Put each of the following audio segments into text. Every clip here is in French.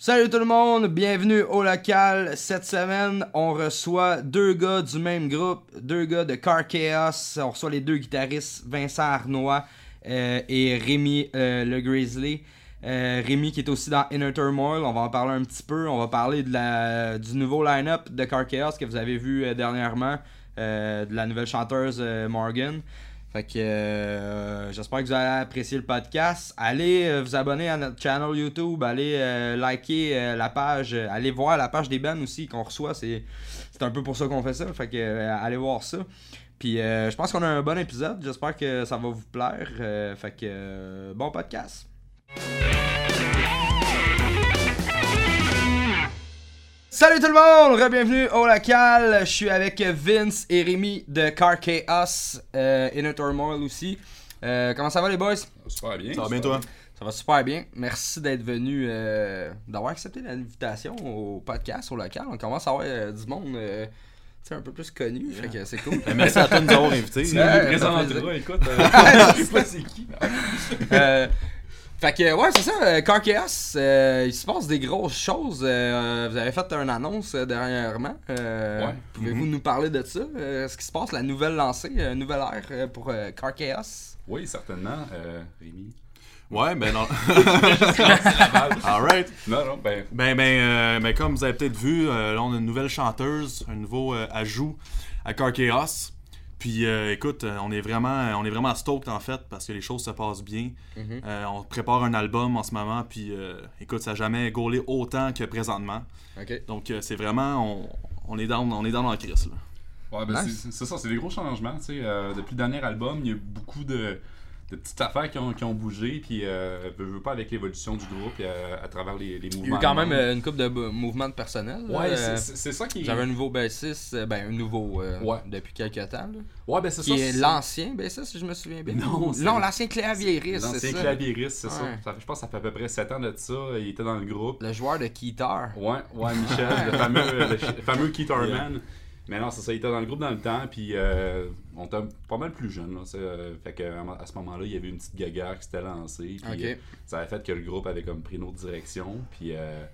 Salut tout le monde, bienvenue au local. Cette semaine, on reçoit deux gars du même groupe, deux gars de Car Chaos. On reçoit les deux guitaristes, Vincent Arnois euh, et Rémi euh, le Grizzly. Euh, Rémi qui est aussi dans Inner Turmoil, on va en parler un petit peu. On va parler du nouveau line-up de Car Chaos que vous avez vu dernièrement, de la nouvelle chanteuse Morgan. Fait que euh, j'espère que vous allez apprécier le podcast. Allez euh, vous abonner à notre channel YouTube, allez euh, liker la page, allez voir la page des bands aussi qu'on reçoit. C'est, c'est un peu pour ça qu'on fait ça. Fait que allez voir ça. Puis je pense qu'on a un bon épisode. J'espère que ça va vous plaire. Fait que bon podcast. Salut tout le monde, bienvenue au local. Je suis avec Vince et Rémi de Car Chaos, euh, Inner Turmoil aussi. Euh, comment ça va les boys? Super bien. Ça va bien toi? Ça va super bien. Merci d'être venu, euh, d'avoir accepté l'invitation au podcast, au local. On commence à avoir euh, du monde euh, un peu plus connu, fait que c'est cool. Merci à toi de nous avoir invités. Tu nous ça plaisir. écoute. euh, je sais pas c'est qui. Fait que ouais, c'est ça, euh, Car Chaos, euh, il se passe des grosses choses. Euh, vous avez fait une annonce euh, dernièrement. Euh, Ouais. Pouvez-vous nous parler de ça? Euh, ce qui se passe, la nouvelle lancée, nouvelle ère pour euh, Car Chaos? Oui, certainement. Euh, Rémi. Ouais, ben non. Alright. Non, non, ben. Ben, ben, euh, ben, comme vous avez peut-être vu, euh, là, on a une nouvelle chanteuse, un nouveau euh, ajout à Car Chaos. Puis euh, écoute, euh, on est vraiment on est vraiment stoked en fait parce que les choses se passent bien. Mhm. Euh, on prépare un album en ce moment puis euh, écoute, ça n'a jamais gaulé autant que présentement. Donc euh, c'est vraiment on, on est dans on est dans la crise là. Ouais, ben Nice. c'est- c'est ça, c'est des gros changements. tu sais. Euh, depuis le dernier album, il y a beaucoup de, de petites affaires qui ont, qui ont bougé. Puis, euh, veux, veux pas avec l'évolution du groupe euh, à travers les, les Il y mouvements. a eu quand même euh, une couple de mouvements de personnel. Ouais, Euh, c'est- ça qui. J'avais un nouveau bassiste, ben un nouveau Ouais. depuis quelques temps. Là, Ouais, ben c'est ça. qui l'ancien bassiste, si je me souviens bien. Non, l'ancien claviériste, L'ancien claviériste, c'est ça. Je pense que ça fait à peu prey 7 ans de ça. Il était dans le groupe. Le joueur de guitare. Ouais, ouais, Michel, le fameux, le fameux Keith Harman. Mais non, c'est ça, il était dans le groupe dans le temps, puis euh, on était pas mal plus jeune. Là, euh, fait que, à ce moment-là, il y avait une petite gaguerre qui s'était lancée. Puis euh, ça avait fait que le groupe avait comme pris une autre direction. Puis euh,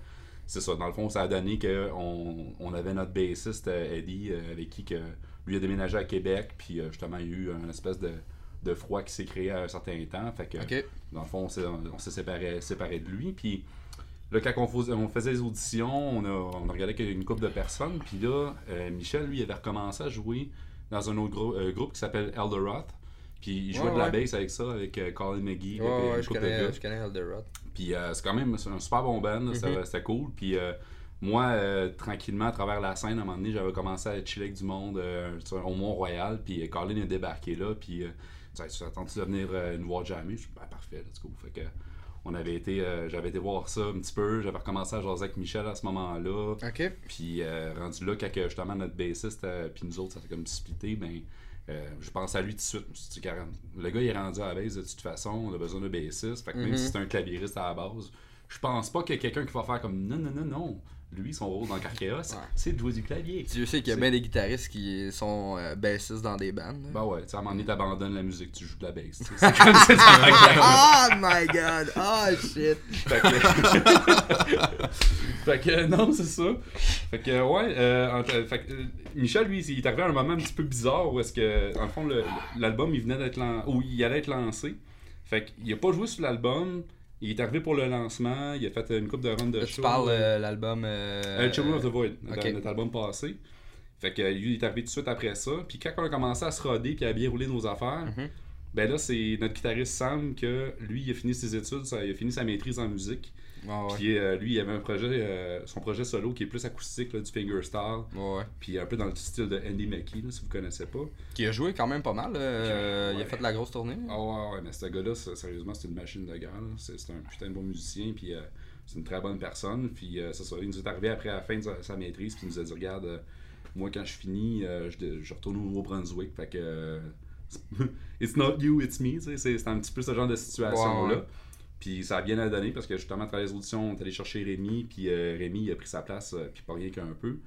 c'est ça, dans le fond, ça a donné qu'on on avait notre bassiste euh, Eddie, euh, avec qui que, lui a déménagé à Québec. Puis euh, justement, il y a eu un espèce de, de froid qui s'est créé à un certain temps. Fait que, dans le fond, on s'est, séparé, séparé de lui. Puis là, quand on faisait, on faisait les auditions, on a, on a regardé qu'il y avait une couple de personnes. Puis là, euh, Michel, lui, avait recommencé à jouer dans un autre grou- euh, groupe qui s'appelle Elderoth. Puis il jouait Ouais, de la ouais. bass avec ça, avec euh, Colin McGee, Ouais, ouais, je connais, je connais Elderot. Puis euh, c'est quand même un super bon band, là, c'était- c'était cool. Puis euh, moi, euh, tranquillement, à travers la scène, à un moment donné, j'avais commencé à chiller avec du monde au Mont-Royal. Puis Colin est débarqué là. Puis euh, tu de venir nous voir jammer? Je suis ben, parfait, let's go. Fait que on avait été, euh, j'avais été voir ça un petit peu. J'avais recommencé à jaser avec Michel à ce moment-là. Ok. Puis euh, rendu là, quand justement notre bassiste, euh, puis nous autres, ça fait comme splitté, ben, je pense à lui tout de suite. Je le gars il est rendu à la base de toute façon, on a besoin de bassiste. Fait que Mhm. même si c'est un claviériste à la base, je pense pas qu'il y a quelqu'un qui va faire comme non, non, non, non. Lui, son rôle dans Carchaos, Ouais. c'est de jouer du clavier. Dieu sait qu'il y a bien des guitaristes qui sont euh, bassistes dans des bandes. Ben ouais, tu sais, à un moment donné, t'abandonnes la musique, tu joues de la bass. C'est comme ça, oh my god! Oh shit! Fait que... fait que, non, c'est ça. Fait que, ouais, euh, fait que, Michel, lui, il est arrivé à un moment un petit peu bizarre où est-ce que, en fond, le- l'album, il venait d'être lancé, ou il allait être lancé. Fait qu'il a pas joué sur l'album, il est arrivé pour le lancement, il a fait une coupe de run de Là, show. tu parles euh, l'album. Euh, Euh, Children of the Void, notre album passé. Fait que lui, il est arrivé tout de suite après ça. Puis quand on a commencé à se roder puis à bien rouler nos affaires, Mhm. ben là, c'est notre guitariste Sam que lui, il a fini ses études, ça- il a fini sa maîtrise en musique. Ouais. Puis euh, lui, il avait un projet, euh, son projet solo qui est plus acoustique, là, du fingerstyle. Ouais, ouais. Puis un peu dans le style de Andy Mackie, là, si vous connaissez pas. Qui a joué quand même pas mal. euh, Il a fait de la grosse tournée. Ah ouais, ouais, mais ce gars-là, sérieusement, c'est une machine de guerre. C'est un putain de bon musicien, puis euh, c'est une très bonne personne. Puis ça, il nous est arrivé après la fin de sa, sa maîtrise, puis il nous a dit Regarde, moi quand je finis, je, je retourne au Nouveau-Brunswick. Fait que. it's not you, it's me. c'est un petit peu ce genre de situation-là. Puis ça a bien à donner parce que justement, à travers les auditions, on est allé chercher Rémi, puis euh, Rémi il a pris sa place, euh, puis pas rien qu'un peu.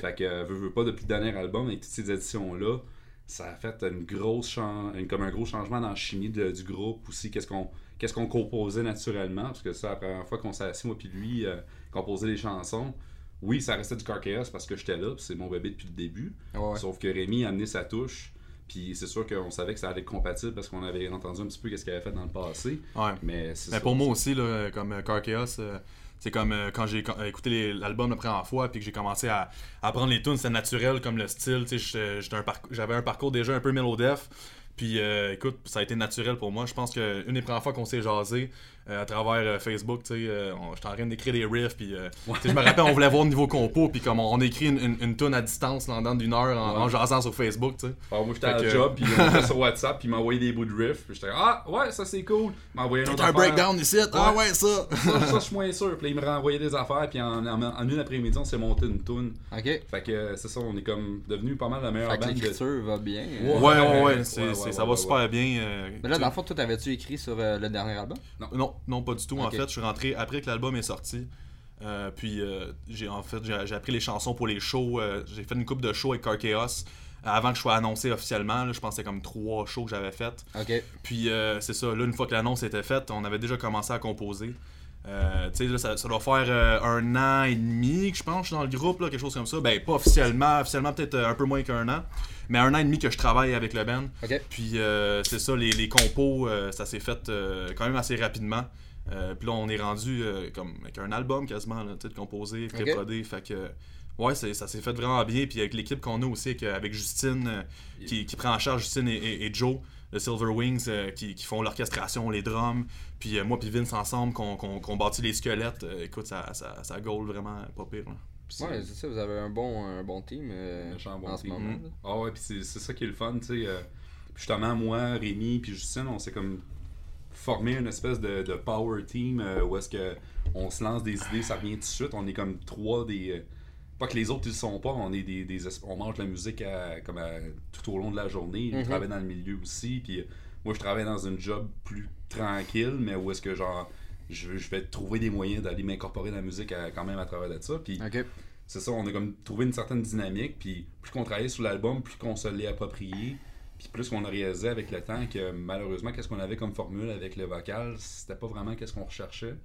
Fait que, euh, veux, veux pas, depuis le dernier album, avec toutes ces éditions-là, ça a fait une grosse une- comme un gros changement dans la chimie de- du groupe aussi. Qu'est-ce qu'on qu'est-ce qu'on composait naturellement. Parce que ça, la première fois qu'on s'est assis, moi puis lui, euh, composer les chansons, oui, ça restait du Car Chaos parce que j'étais là, puis c'est mon bébé depuis le début. Ouais. Sauf que Rémi a amené sa touche. Puis c'est sûr qu'on savait que ça allait être compatible parce qu'on avait entendu un petit peu qu'est-ce qu'il avait fait dans le passé. Ouais. Mais, pour moi aussi, là, comme euh, Car Chaos, euh, c'est comme euh, quand j'ai co- écouté l'album la première fois puis que j'ai commencé à, à apprendre les tunes, c'était naturel comme le style. tu sais, j'étais- j'étais un parc- J'avais un parcours déjà un peu mélodef. Puis euh, écoute, ça a été naturel pour moi. Je pense qu'une des premières fois qu'on s'est jasé euh, à travers euh, Facebook, tu sais, euh, j'étais en train d'écrire des riffs. Puis euh, tu sais, je me rappelle, on voulait voir le niveau compo. Puis comme on, on a écrit une, une, une tune à distance là, en dedans d'une heure en, Ouais. en jasant sur Facebook. tu sais. Alors, moi, j'étais Fait à la que- job, puis on était sur WhatsApp, puis il m'a envoyé des bouts de riff. Puis j'étais ah, ouais, ça c'est cool. Il m'a envoyé un affaire. breakdown ici? Ah ouais, ça! Ça, ça, je suis moins sûr. Puis là, il me renvoyait des affaires, puis en, en, en une après-midi, on s'est monté une tune. Ok. Fait que c'est ça, on est comme devenu pas mal la meilleure Fait que de. va bien. Ouais. Ouais, ouais, ouais, ça va ouais, super bien. euh, Mais là, tu- dans le fond, toi, t'avais-tu écrit sur euh, le dernier album? Non, non, pas du tout. En fait, je suis rentré après que l'album est sorti. Euh, puis euh, j'ai en fait j'ai appris les chansons pour les shows. euh, j'ai fait une coupe de shows avec Car Chaos avant que je sois annoncé officiellement. là. je pensais comme trois shows que j'avais fait. Ok. Puis euh, c'est ça, là, une fois que l'annonce était faite, on avait déjà commencé à composer. Euh, tu sais, là, ça, ça doit faire euh, un an et demi que je pense que je suis dans le groupe, là, quelque chose comme ça. Ben, pas officiellement, officiellement peut-être un peu moins qu'un an, mais un an et demi que je travaille avec le band. Puis euh, c'est ça, les, les compos, euh, ça s'est fait euh, quand même assez rapidement. Puis là, on est rendu comme avec un album quasiment, là, composé, pré-prodé. Fait que, ouais, ça s'est fait vraiment bien. Puis avec l'équipe qu'on a aussi, avec, Justine, qui, qui prend en charge Justine et, et- et Joe, de Silver Wings, euh, qui, qui font l'orchestration, les drums. Puis euh, moi, puis Vince ensemble, qu'on qu'on- qu'on bâtit les squelettes. Euh, écoute, ça, ça, ça goal vraiment pas pire. là. Ouais, c'est ça, vous avez un bon, un bon team euh, bon en ce moment. Mm. Ah ouais, puis c'est ça qui est le fun, tu sais. euh, justement, moi, Rémi, puis Justine, on s'est comme formé une espèce de, de power team euh, où est-ce que on se lance des idées, ça revient tout de suite. On est comme trois des. pas que les autres ils le sont pas, on est des, des es- on mange la musique à- comme à- tout au long de la journée. Ils Mhm. travaillent dans le milieu aussi. Puis moi, je travaille dans une job plus tranquille, mais où est-ce que genre je, je vais trouver des moyens d'aller m'incorporer dans la musique à- quand même à travers de ça. Puis c'est ça, on a comme trouvé une certaine dynamique, puis plus qu'on travaillait sur l'album, plus qu'on se l'est approprié, puis plus qu'on a réalisé avec le temps que malheureusement, qu'est-ce qu'on avait comme formule avec le vocal, c'était pas vraiment qu'est-ce qu'on recherchait.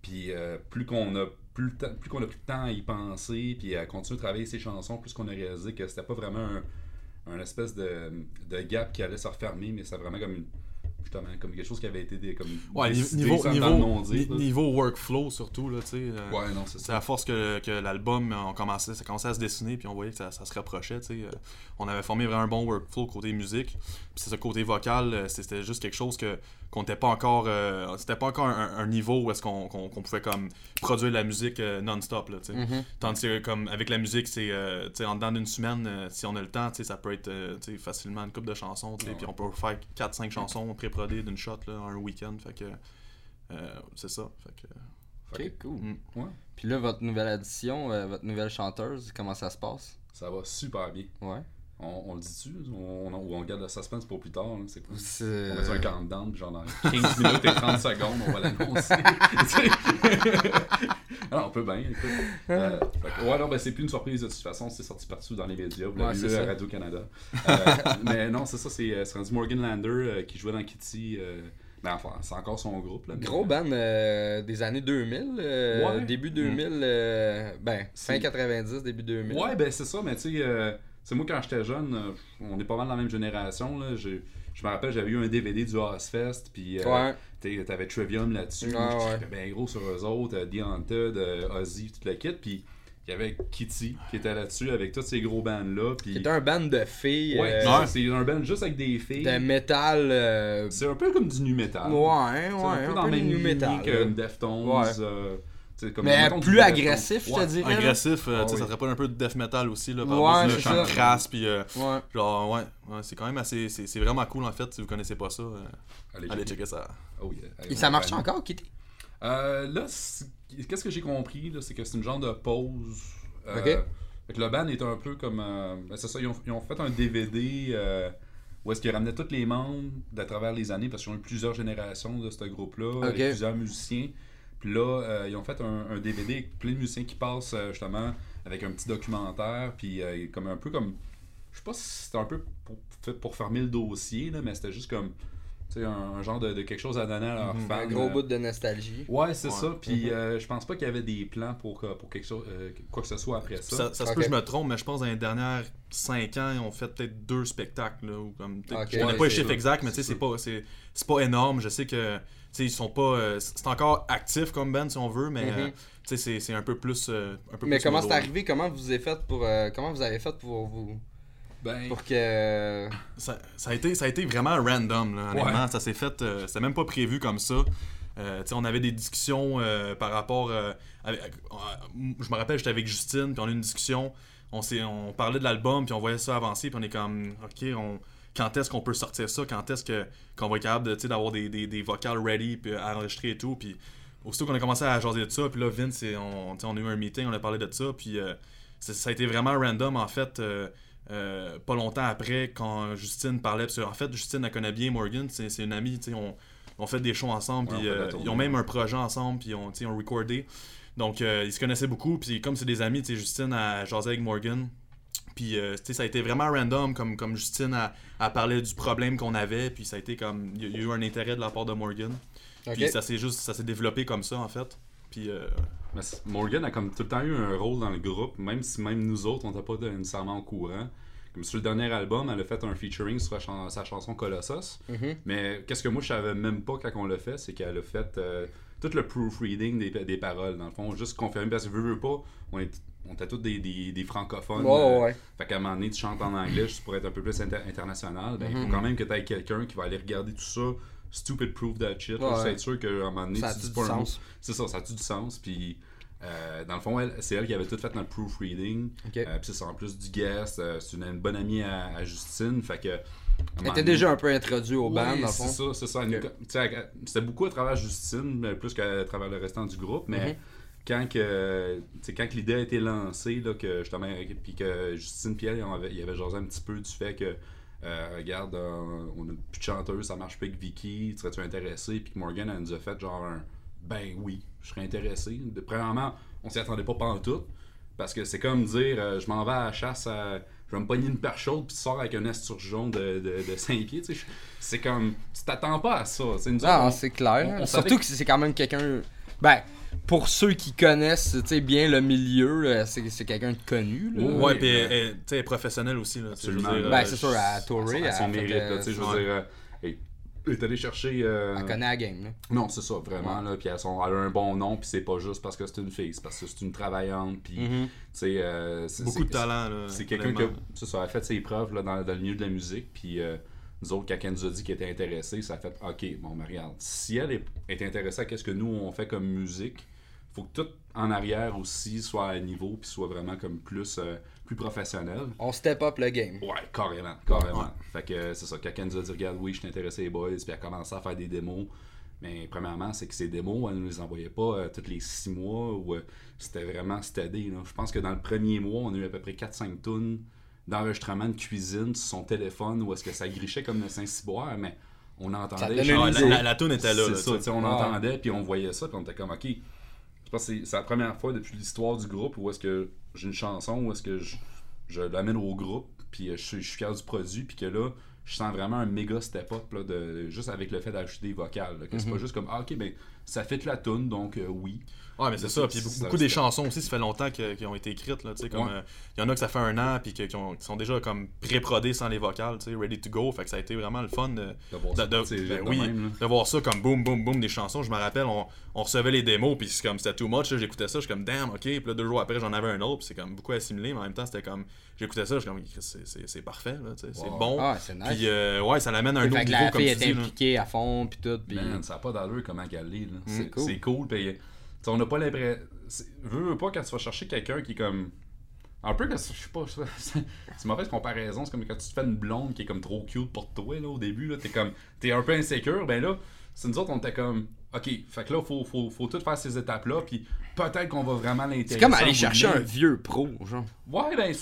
Puis euh, plus qu'on a plus, le temps- plus qu'on a pris de temps à y penser, puis à continuer de travailler ses chansons, plus qu'on a réalisé que c'était pas vraiment un, un espèce de, de gap qui allait se refermer, mais c'était vraiment comme une, justement comme quelque chose qui avait été des, comme Ouais, niveau, sans- niveau, niveau workflow surtout, là, tu sais. euh, Ouais, non, c'est ça. à force que, que l'album, on commençait, ça commençait à se dessiner, puis on voyait que ça, ça se rapprochait. tu sais. Euh, On avait formé vraiment un bon workflow côté musique. Puis c'est ça, côté vocal, euh, c'était juste quelque chose que qu'on n'était pas encore. euh, c'était pas encore un, un niveau où est-ce qu'on qu'on- qu'on pouvait comme produire de la musique euh, non-stop. là, tu sais. Mhm. Tandis que comme avec la musique, c'est euh, tu sais, en dedans d'une semaine, euh, si on a le temps, tu sais, ça peut être euh, tu sais, facilement une couple de chansons. tu sais, Ouais. Puis on peut faire 4-5 chansons pré-prodées d'une shot là, en un week-end. Fait que euh, c'est ça. Fait que, Ok, cool. Mm. Ouais, Puis là, votre nouvelle addition, euh, votre nouvelle chanteuse, comment ça se passe? Ça va super bien. Ouais. On, on le dit-tu? On, on, ou on garde le suspense pour plus tard hein, C'est cool. C'est- On met un countdown, puis genre dans 15 minutes et 30 secondes, on va l'annoncer. Alors, on peut bien, écoute. Euh, que, ouais, non, ben, c'est plus une surprise de toute façon, c'est sorti partout dans les médias, vous Ouais, l'avez vu à ça. Radio-Canada. Euh, mais non, c'est ça, c'est euh, rendu Morgan Lander euh, qui jouait dans Kitty. euh, ben, enfin, c'est encore son groupe. Là, mais- Gros band euh, des années 2000, euh, Ouais. début 2000, euh, ben, fin C'est- 90, début 2000. Ouais, ben c'est ça, mais tu sais, euh, c'est moi quand j'étais jeune, euh, on est pas mal dans la même génération. Là. Je, je me rappelle, j'avais eu un DVD du Ozfest, puis euh, Ouais. t'avais Trivium là-dessus. Je ouais. bien gros sur eux autres, euh, The Haunted, euh, Ozzy, tout le kit, puis il y avait Kitty qui était là-dessus avec tous ces gros bands-là. Puis... Qui était un band de filles Ouais, c'est un band juste avec des filles. de métal. C'est un peu comme du nu metal. Ouais, C'est ouais, un peu dans le même nu metal. que. Deftones. Comme, Mais mettons, plus agressif, je te Ouais. dirais. là. agressif, euh, Ah oui. ça serait pas un peu de death metal aussi, là, par Ouais, c'est chant ça. crasse, puis euh, Ouais. genre, ouais, ouais, c'est quand même assez, c'est c'est vraiment cool en fait, si vous connaissez pas ça, euh, Allez, allez checker. ça. Oh, yeah. Allez, Et ça marche encore, Kitty? Euh, là, qu'est-ce que j'ai compris, là, c'est que c'est une genre de pause. Euh, Ok. fait que le band est un peu comme. euh, ben, c'est ça, ils ont, ils ont fait un DVD euh, où est-ce qu'ils ramenaient tous les membres d'à travers les années, parce qu'ils ont eu plusieurs générations de ce groupe-là, avec plusieurs musiciens. Puis là, euh, ils ont fait un, un DVD avec plein de musiciens qui passent euh, justement avec un petit documentaire, puis euh, comme un peu comme je sais pas si c'était un peu pour, fait pour fermer le dossier, là, mais c'était juste comme tu sais, un, un genre de, de quelque chose à donner à leurs Mhm. fans. Un gros euh, bout de nostalgie. Ouais, c'est Ouais. ça. Puis Mhm. euh, je pense pas qu'il y avait des plans pour, pour quelque chose, euh, quoi que ce soit après ça. Ça, ça se peut que je me trompe, mais je pense que dans les dernières 5 ans, ils ont fait peut-être deux spectacles. Là, ou comme. Je connais Ouais, pas les chiffres exacts, mais tu sais, C'est pas, c'est, c'est pas énorme. Je sais que ils sont pas. euh, c'est encore actif comme band si on veut, mais tu sais, c'est, c'est un peu plus. euh, un peu Mais plus comment c'est arrivé? Comment vous avez fait pour euh, comment vous avez fait pour vous? Ben, pour que Ça, ça a été, ça a été vraiment random, là, honnêtement. Ouais. Ça s'est fait. euh, c'était même pas prévu comme ça. Euh, tu sais, on avait des discussions euh, par rapport. euh, avec- euh, je me rappelle, j'étais avec Justine, puis on a eu une discussion. On, s'est, on parlait de l'album, puis on voyait ça avancer, puis on est comme, OK, on, quand est-ce qu'on peut sortir ça Quand est-ce que, qu'on va être capable de, d'avoir des, des, des vocals ready, puis à enregistrer et tout. Puis aussitôt qu'on a commencé à jaser de ça, puis là, Vince, et on, on a eu un meeting, on a parlé de ça, puis euh, ça, a été vraiment random, en fait. euh, euh, pas longtemps après, quand Justine parlait, parce qu'en fait, Justine, elle connaît bien Morgan, c'est une amie, on, on fait des shows ensemble, Ouais, puis on ils ont même un projet ensemble, puis on, on recordé. Donc, ils se connaissaient beaucoup, puis comme c'est des amis, Justine a jasé avec Morgan. Puis, euh, tu sais, ça a été vraiment random, comme, comme Justine a, a parlé du problème qu'on avait, puis ça a été comme, il y a eu un intérêt de la part de Morgan. Puis ça s'est juste, ça s'est développé comme ça, en fait. Puis, euh, mais Morgan a comme tout le temps eu un rôle dans le groupe, même si même nous autres, on n'était pas de- nécessairement au courant. Comme sur le dernier album, elle a fait un featuring sur chan- sa chanson Colossus. Mhm. Mais qu'est-ce que moi je savais même pas quand on l'a fait, c'est qu'elle a fait euh, tout le proofreading des, des paroles, dans le fond, juste confirmer, parce que veux, veux pas, on, est, on était tous des, des, des francophones. Ouais, euh, ouais. Fait qu'à un moment donné, tu chantes en anglais juste pour être un peu plus inter- international. Ben, il Mhm. faut quand même que tu aies quelqu'un qui va aller regarder tout ça, stupid proof that shit, Ouais, être sûr qu'à un moment donné, Ça tu dis du pas un sens? C'est ça, ça a du sens? Puis, euh, dans le fond, c'est elle qui avait tout fait notre proofreading. Ok. Euh, puis c'est ça, en plus du guest, euh, c'est une, une bonne amie à, à Justine. Fait que. Elle était déjà un peu introduit au band oui, dans le c'est fond. ça, c'est ça. Elle nous- Ok. tu sais, elle- C'était beaucoup à travers Justine, plus qu'à travers le restant du groupe. Mais Mhm. Quand, que, quand l'idée a été lancée, là, que justement, puis que Justine Pierre, il avait, il avait jasé un petit peu du fait que, euh, regarde, euh, on a plus de chanteuse, ça marche pas avec Vicky, serais-tu intéressé? Puis que Morgan, elle nous a fait genre un ben oui, je serais intéressé. De, premièrement, on s'y attendait pas tout parce que c'est comme dire, euh, je m'en vais à la chasse à. Je vais me pogner une perche chaude puis tu sors avec un esturgeon de, de, de 5 pieds. C'est comme. Tu t'attends pas à ça. C'est nous autres, Ah, on- c'est clair. on- on Surtout savait que c'est quand même quelqu'un. Ben, pour ceux qui connaissent tu sais, bien le milieu, là, c'est c'est quelqu'un de connu. Là. Oui, ouais, puis elle, elle- tu sais, elle est professionnelle aussi, là. Absolument. dire, Ben, euh, c'est sûr, à Touré, à son elle fait, mérite. là, tu sais, je veux dire, euh, elle elle est allée chercher. euh, Elle connaît la game. Là. Non, c'est ça, vraiment. Là, puis elle, elle a un bon nom, puis c'est pas juste parce que c'est une fille, c'est parce que c'est une travaillante, puis tu sais. euh, c'est- Beaucoup de talent, là. C'est quelqu'un qui a, ça, a fait ses preuves là, dans, dans le milieu de la musique. Puis euh, nous autres, quand elle nous a dit qu'elle était intéressée, ça a fait OK, bon, mais regarde, si elle est, est intéressée à ce que nous on fait comme musique, faut que tout en arrière aussi soit à niveau, puis soit vraiment comme plus, euh, plus professionnel. On step up le game. Ouais, carrément, carrément. Ouais. Fait que euh, c'est ça, quand elle nous a dit, regarde, oui, je suis intéressé les boys, puis elle a commencé à faire des démos. Mais premièrement, c'est que ces démos, elle ne les envoyait pas euh, tous les six mois euh, c'était vraiment stédé. Je pense que dans le premier mois, on a eu à peu près 4-5 tonnes d'enregistrement de cuisine sur son téléphone où est-ce que ça grichait comme le Saint-Cyboire, mais on entendait. genre, Ah, la, la, la toune était là. ça, on Ouais. entendait, puis on voyait ça, puis on était comme, ok. Je pense que c'est la première fois depuis l'histoire du groupe où est-ce que j'ai une chanson, où est-ce que je, je l'amène au groupe, puis euh, je, suis- je suis fier du produit, puis que là, je sens vraiment un méga step-up, là, de, juste avec le fait d'ajouter des vocales. là, que c'est pas juste comme, ah, ok, ben, ça fait la tune, donc euh, oui. Ouais, mais c'est ça. Puis beaucoup, des chansons aussi, ça fait longtemps que- qu'ils ont été écrites. Là, tu sais, comme, Ouais. euh, il y en a que ça fait un an, puis qui, ont- qui sont déjà comme pré-prodées sans les vocales, tu sais, ready to go. Fait que ça a été vraiment le fun de, De voir de- ça de- ben oui, même, de voir ça comme boum, boum, boum, des chansons. Je me rappelle, on, on recevait les démos, puis c'est comme c'était too much. là, J'écoutais ça, je suis comme damn, ok. Puis là, deux jours après, j'en avais un autre, puis c'est comme beaucoup assimilé, mais en même temps, c'était comme. J'écoutais ça, je suis comme, c'est- c'est c'est parfait, c'est bon. Ah, c'est nice. Puis euh, ouais, ça l'amène à un autre fait que niveau, la comme fille tu est dis. là. impliquée à fond, puis tout. Puis... Man, ça n'a pas d'allure comment est. là. C'est cool. c'est cool. sais, on n'a pas l'impression. Veux, veux pas quand tu vas chercher quelqu'un qui est comme. Un peu que je sais pas. C'est c'est une mauvaise comparaison. C'est comme quand tu te fais une blonde qui est comme trop cute pour toi là, au début. T'es comme. T'es un peu insécure. Ben là, c'est nous autres, on était comme. Ok, fait que là, faut, faut, faut tout faire ces étapes-là. Puis peut-être qu'on va vraiment l'intéresser. C'est comme aller chercher un vieux pro, genre. Ouais, ben.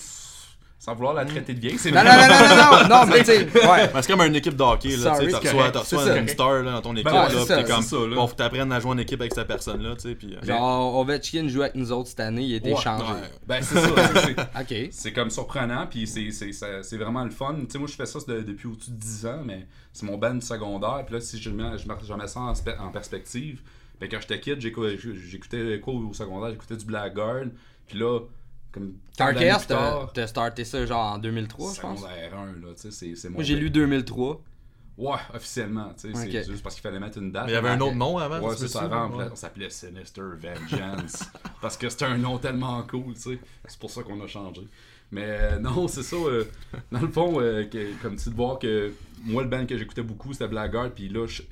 Sans vouloir la traiter de vieille, c'est Non, non, non, non, non, non, non, mais tu sais, ouais. Ben, c'est comme une équipe de hockey, là, tu reçois, reçois une star là, dans ton équipe, Ben ouais, là, c'est pis ça, t'es comme, ça, là. bon, faut t'apprennes à jouer en équipe avec cette personne-là, tu sais, puis... euh, Genre, Ovechkin joue avec nous autres cette année, il a été Ouais, changé. ouais. Ben, c'est ça. c'est- c'est- Ok. C'est comme surprenant, puis c'est, c'est, ça- c'est vraiment le fun. Tu sais, moi, je fais ça de- depuis au-dessus de 10 ans, mais c'est mon band secondaire. Puis là, si je mets, je mets, je mets ça en, spe- en perspective, ben, quand j'étais kid, j'écou- j'écoutais quoi au secondaire J'écoutais du Blackguard. Puis là, comme. plus t'as starté ça genre en 2003, je pense. Secondaire 1, là, tu sais, c'est, c'est mon Moi, j'ai lu 2003. Ouais, officiellement, tu sais, c'est juste parce qu'il fallait mettre une date. Mais il y avait un autre nom avant, Ouais, tu c'est ça. Avant, Ouais. on s'appelait Sinister Vengeance. parce que c'était un nom tellement cool, tu sais. C'est pour ça qu'on a changé. Mais euh, non, c'est ça. euh, dans le fond, euh, que- comme tu de voir que moi, le band que j'écoutais beaucoup, c'était Blackguard. Puis là, je-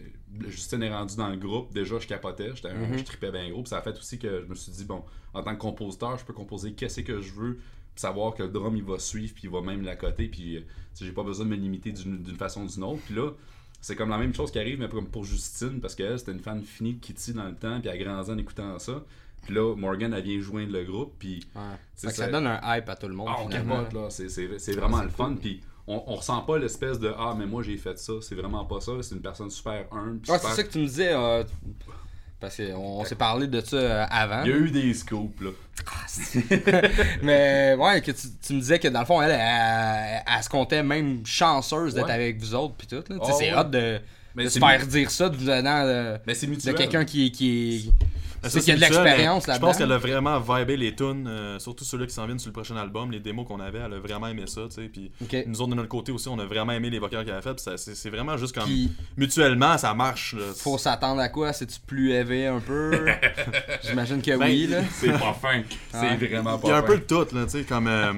Justine est rendu dans le groupe. Déjà, je capotais. j'étais un- Mhm. Je tripais bien gros. Puis ça a fait aussi que je me suis dit, bon, en tant que compositeur, je peux composer qu'est-ce que je veux. Savoir que le drum, il va suivre. Puis il va même l'accoter. Puis euh, j'ai pas besoin de me limiter d'une d'une façon ou d'une autre. Puis là, c'est comme la même chose qui arrive, mais comme pour Justine, parce qu'elle, c'était une fan finie de Kitty dans le temps, puis elle a grandi en écoutant ça. Puis là, Morgan, elle vient joindre le groupe, puis Ouais. Ça ça. donne un hype à tout le monde. ah, on finalement. capote, là. C'est- vraiment le fun, puis on, on ressent pas l'espèce de Ah, mais moi j'ai fait ça. C'est vraiment pas ça. C'est une personne super humble. Super- c'est ça que tu me disais. euh, parce qu'on on s'est parlé de ça euh, avant. Il y a eu des scoops, là. Mais ouais, que tu, tu me disais que dans le fond, elle, elle, elle se comptait même chanceuse d'être Ouais. avec vous autres puis tout. Oh, c'est ouais. hot de, Mais de se faire dire ça de de, de quelqu'un qui, qui, Ben, qui, ça, qui a de c'est l'expérience là-dedans. Je pense qu'elle a vraiment vibé les tunes, euh, surtout ceux-là qui s'en viennent sur le prochain album, les démos qu'on avait, elle a vraiment aimé ça, tu sais. Puis nous autres de notre côté aussi, on a vraiment aimé les vocals qu'elle a fait. C'est c'est vraiment juste comme mutuellement, ça marche. Là. faut s'attendre à quoi? C'est-tu plus élevé un peu? J'imagine que Ben, oui. là. C'est pas fin. C'est vraiment pas Il y a un fin. peu de tout, là, tu sais, comme. euh,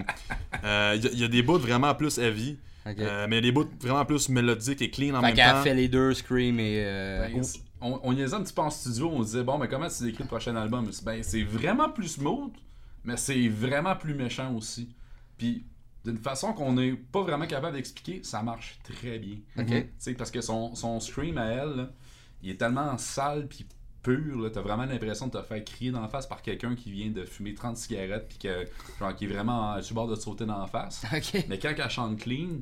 euh, Il y, a- il y a des bouts vraiment plus heavy, euh, mais il y a des bouts vraiment plus mélodiques et clean en fait même qu'elle temps. fait les deux, Scream et. euh, On, on niaisait un petit peu en studio, on se disait bon mais comment tu décris le prochain album? Ben c'est vraiment plus smooth, mais c'est vraiment plus méchant aussi. Puis d'une façon qu'on n'est pas vraiment capable d'expliquer, ça marche très bien. Ok. Tu sais, parce que son, son scream à elle, là, il est tellement sale puis pur, t'as vraiment l'impression de te faire crier dans la face par quelqu'un qui vient de fumer 30 cigarettes puis que genre qui est vraiment sur bord de te sauter dans la face. Mais quand elle chante clean,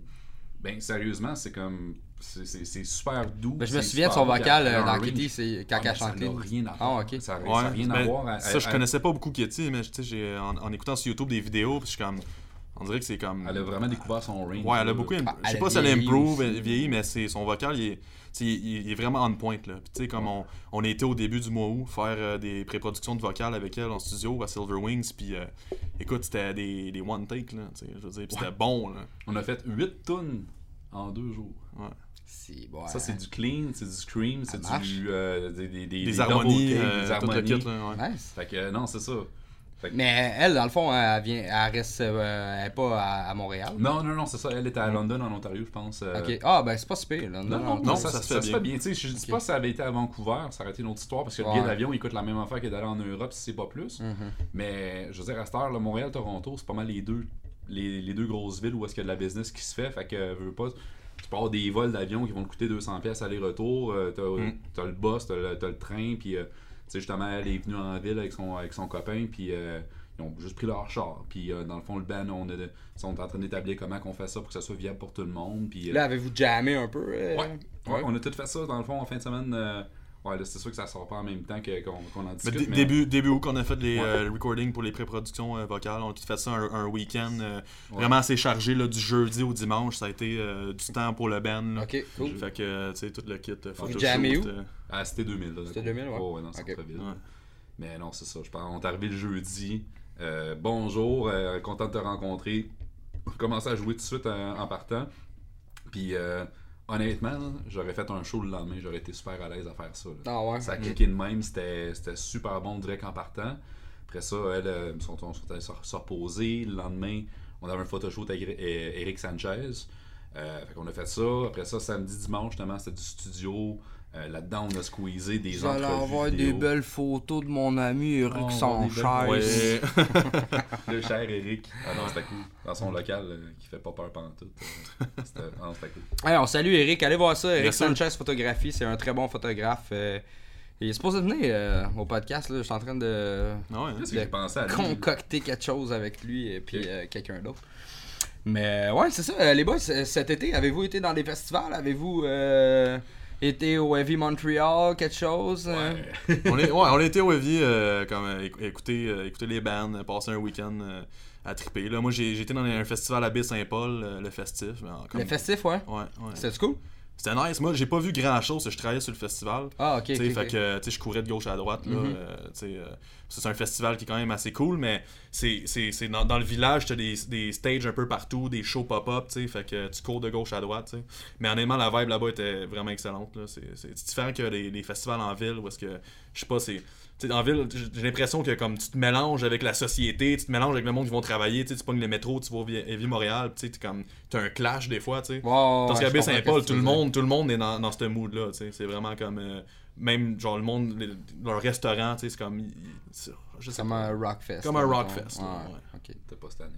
ben sérieusement, c'est comme. C'est super doux. Ben, je me souviens de son vocal elle euh, un dans. Kitty, c'est quand Ah, elle mais ça chantait. n'a rien à Ah, voir. ok. Ça n'a Ouais, rien à ben, voir. ça, Elle- je elle- connaissais pas beaucoup Kitty, mais j'ai- en, en écoutant sur YouTube des vidéos, je suis comme. On dirait que c'est comme. Elle a vraiment découvert son range. Ouais, elle a beaucoup. Ah, je sais elle pas si elle improve, aussi. elle vieillit, mais c'est son vocal, il est, tu sais, il, il est vraiment on point. Là. Puis, tu sais, comme on, on a été au début du mois août faire euh, des pré-productions de vocal avec elle en studio à Silver Wings, puis euh, écoute, c'était des, des one take, là, tu sais, je veux dire, puis c'était bon, là. On a fait 8 tonnes en deux jours. Bon, Ça, c'est du clean, c'est du scream, c'est du. euh, des, des, des, Des, des harmonies, euh, des tout le harmonies. kit, là, ouais. Nice. Fait que euh, non, c'est ça. Que- Mais elle, dans le fond, elle vient, elle reste, euh, elle est pas à, à Montréal. Non, non, non, c'est ça. Elle était à London, en Ontario, je pense. euh, Ok. Ah, ben c'est pas super. Là. Non, non, non, ça, ça ça, se fait se fait bien. Tu sais, je dis pas si ça avait été à Vancouver, ça aurait été une autre histoire parce que le billet d'avion il coûte la même affaire que d'aller en Europe si c'est pas plus. Mhm. Mais je veux dire, à cette heure, là, Montréal-Toronto, c'est pas mal les deux, les, les deux grosses villes où est-ce qu'il y a de la business qui se fait. Fait que, veux pas, tu avoir des vols d'avion qui vont te coûter 200$ pièces aller-retour. euh, t'as, Mm. le bus, t'as le, le train, puis euh, tu sais, justement, elle est venue en ville avec son, avec son copain, puis euh, ils ont juste pris leur char. Puis euh, dans le fond, le band, on est, ils sont en train d'établir comment qu'on fait ça pour que ça soit viable pour tout le monde. Puis, euh, Là, avez-vous jammé un peu euh? Ouais. Ouais, on a tout fait ça dans le fond en fin de semaine. Euh, ouais, là, c'est sûr que ça sort pas en même temps que- qu'on qu'on en Mais discute. mais- début, début août qu'on a fait les Ouais. euh, recordings pour les pré-productions euh, vocales, on a tout fait ça un, un week-end euh, Ouais. vraiment assez chargé là, du jeudi au dimanche, ça a été euh, du temps pour le band. là. Ok, cool. Fait que tu sais tout le kit euh, où? euh, Ah, c'était 2000. là, C'était d'accord. 2000, ouais. Oh, ouais, dans le Ok. centre-ville. Ouais. Mais non, c'est ça. Je pense on est arrivé le jeudi. Euh, bonjour, euh, content de te rencontrer. On a commencé à jouer tout de suite euh, en partant. Puis euh, honnêtement, j'aurais fait un show le lendemain. J'aurais été super à l'aise à faire ça. là. Ah ouais. Ça a Mhm. cliqué de même, c'était c'était super bon direct en partant. Après ça, elles euh, sont, sont allées se se reposer. Le lendemain, on avait un photoshoot avec euh, Eric Sanchez. Euh, fait qu'on a fait ça. Après ça, samedi, dimanche, justement, c'était du studio. Euh, Là-dedans, on a squeezé des Vous entrevues avoir des belles photos de mon ami Eric Oh, Ouais. Le cher Eric. Ah non, c'était cool. Dans son local, euh, qui fait pas peur pendant tout. Euh, c'était ah non, cool. On salue Eric, allez voir ça. Eric. Sanchez Photographie, c'est un très bon photographe. euh, il est supposé venir euh, au podcast, là. je suis en train de Ah ouais, hein? Que pensé à concocter quelque chose avec lui et puis euh, quelqu'un d'autre. Mais ouais, c'est ça. Les boys, cet été, avez-vous été dans des festivals? Avez-vous euh, été au Heavy Montreal, quelque chose euh? on, est, ouais, on a été au Heavy, euh, comme, euh, éc- écouter, euh, écouter les bands, passer un week-end euh, à triper. Là, moi, été dans un festival à Baie-Saint-Paul, le festif. comme- Le festif, ouais? Ouais, ouais. C'était cool? C'était nice. Moi, j'ai pas vu grand chose. Je travaillais sur le festival. Ah, ok. Tu sais, ok, fait que je courais de gauche à droite. Là, Mhm. euh, c'est un festival qui est quand même assez cool, mais c'est dans, dans le village, tu as des, des stages un peu partout, des shows pop-up, tu sais, fait que tu cours de gauche à droite. tu sais. Mais honnêtement, la vibe là-bas était vraiment excellente. là. C'est c'est différent que les, les festivals en ville où est-ce que, je sais pas, c'est. En ville, j'ai l'impression que comme tu te mélanges avec la société, tu te mélanges avec le monde qui vont travailler, tu pognes le métro, tu vas au Montréal, tu comme t'as un clash des fois, tu sais. Ouais, Parce ouais, comprends tout ce le monde, tout le monde est dans, dans ce mood-là. tu sais. C'est vraiment comme. euh, même, genre, le monde, les- leur restaurant, tu sais, c'est comme. il- c'est- Je sais Comme pas. un rockfest. Comme là, un rockfest, là, Ouais, ouais. ok. T'as pas cette année.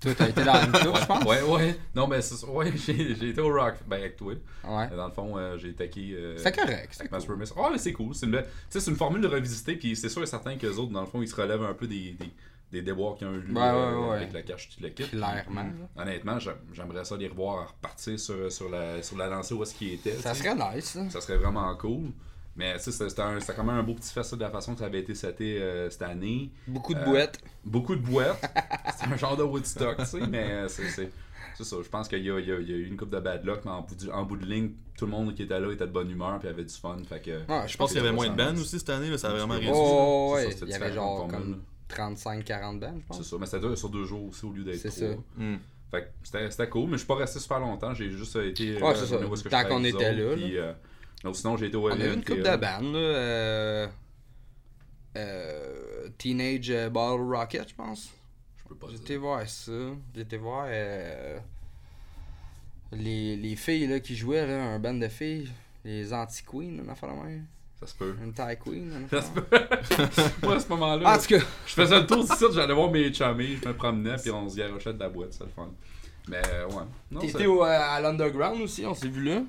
Toi, t'as été dans une coupe, je pense? Ouais, ouais. Non, mais c'est. Ouais, j'ai été au Rock. Ben, avec toi. Ouais. Dans le fond, euh, j'ai taqué. euh, C'était correct. Avec cool. Ah, mais c'est cool. C'est une, belle- tu sais, c'est une formule de revisiter. Puis c'est sûr et certain que les autres, dans le fond, ils se relèvent un peu des, des, des déboires qu'ils ont eu Ouais, euh, ouais, ouais. avec la cache tu le quittes. Clairement. Honnêtement, j'aime- j'aimerais ça les revoir repartir sur, sur, la, sur la lancée où est-ce qu'ils étaient. Ça serait nice, ça. Ça serait vraiment cool. Mais sais, c'était quand même un beau petit festival de la façon que ça avait été seté euh, cette année. Beaucoup de Euh, bouettes. Beaucoup de boîtes. c'est un genre de Woodstock, tu sais, mais euh, c'est. c'est- C'est ça, je pense qu'il y, a- il y a il y a eu une coupe de bad luck, mais en bout, du- en bout de ligne, tout le monde qui était là était de bonne humeur puis avait du fun. Fait que, Ouais, Je pense qu'il y avait moins de bands aussi cette année, là, ça a vraiment réduit. Oh, C'est ça, Il y avait genre comme comme formule. 35-40 bands, je C'est pense. ça, mais c'était sur deux jours aussi au lieu d'être C'est trois. ça. Hmm. Fait que c'était c'était cool, mais je suis pas resté super longtemps, j'ai juste été. Ouais, c'est ça. Tant qu'on était là, euh, non, sinon j'ai été au On a eu une coupe de LNTL. bandes, là. euh, euh, Teenage euh, Bottle Rocket, je pense. Je peux pas été voir ça. J'ai été voir euh, les, les filles là, qui jouaient, là, un band de filles. Les anti-queens, on a fait la même. Ça se peut. Une taille queen, Ça se peut. Moi, à ce moment-là, même. En tout cas, je faisais le tour du site, j'allais voir mes chummies, je me promenais, puis on se garochait de la boîte, c'est le fun. Mais euh, ouais. T'étais euh, à l'Underground aussi, on s'est vu là.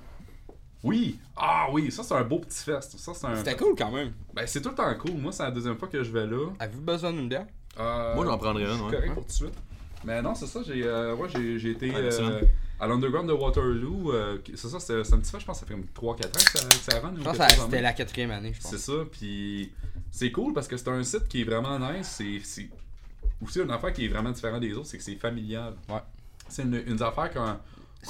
Oui! Ah oui, ça c'est un beau petit fest. Ça, c'est un... C'était cool quand même. Ben, c'est tout le temps cool. Moi, c'est la deuxième fois que je vais là. Avez-vous besoin d'une bière? Euh, Moi, j'en prendrais une, je suis correct pour tout de suite. Mais non, c'est ça, j'ai euh, ouais, j'ai, j'ai été euh, à l'Underground de Waterloo. euh, c'est ça, c'est, c'est un petit fest, je pense que ça fait comme 3-4 ans que ça, que ça run. Je pense que c'était la quatrième année, je pense. C'est ça, puis c'est cool parce que c'est un site qui est vraiment nice. C'est, c'est... Aussi, une affaire qui est vraiment différente des autres, c'est que c'est familial. Ouais. C'est une, une affaire qu'on.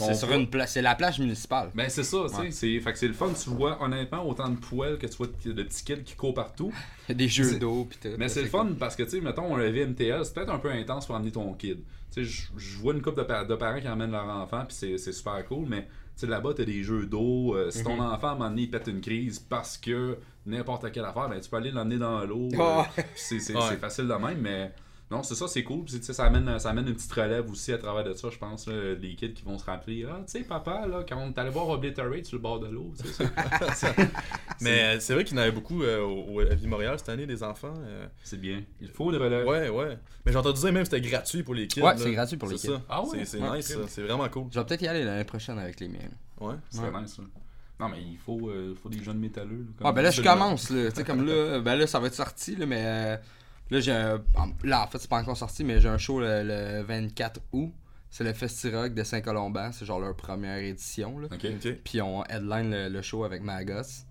C'est sur une place, c'est la plage municipale. Ben c'est ça, tu sais, Ouais. c'est, fait que c'est le fun, tu vois honnêtement autant de poêles que tu vois de, petits kids qui courent partout. Il y a des jeux d'eau pis tout. Mais c'est le fun parce que, tu sais, mettons, un VMTL, c'est peut-être un peu intense pour amener ton kid. Tu sais, je- je vois une couple de, pa- de parents qui emmènent leur enfant, puis c'est c'est super cool, mais, tu sais, là-bas, t'as des jeux d'eau. euh, si ton Mhm. enfant, à un moment donné, il pète une crise parce que n'importe quelle affaire, ben, tu peux aller l'emmener dans l'eau. euh, c'est c'est- Ouais. c'est facile de même, mais. Non, c'est ça, c'est cool. Puis, tu sais, ça amène, ça amène une petite relève aussi à travers de ça, je pense. là, les kids qui vont se rappeler Ah, tu sais, papa, là, quand on est allé voir Obliterate sur le bord de l'eau, Mais euh, c'est vrai qu'il y en avait beaucoup euh, au, au à Vie Montréal cette année, des enfants. euh. c'est bien. Il faut une relève. Ouais, ouais. Mais j'ai entendu dire même que c'était gratuit pour les kids. Ouais, c'est gratuit pour les C'est kids. ça. Ah ouais? C'est Ouais. nice, ça. C'est vraiment cool. Je vais peut-être y aller l'année prochaine avec les miens. Ouais. C'est Ouais. nice, ça. Non, mais il faut, euh, faut des jeunes métalleux. là, comme Ah, ben là, je commence, là. Tu sais, comme là, ben là, ça va être sorti, là, mais euh, là, j'ai un. Là, en fait, c'est pas encore sorti, mais j'ai un show le, le 24 août. C'est le Festi-Rock de Saint-Colomban. C'est genre leur première édition, là. Puis on headline le, le show avec Magos.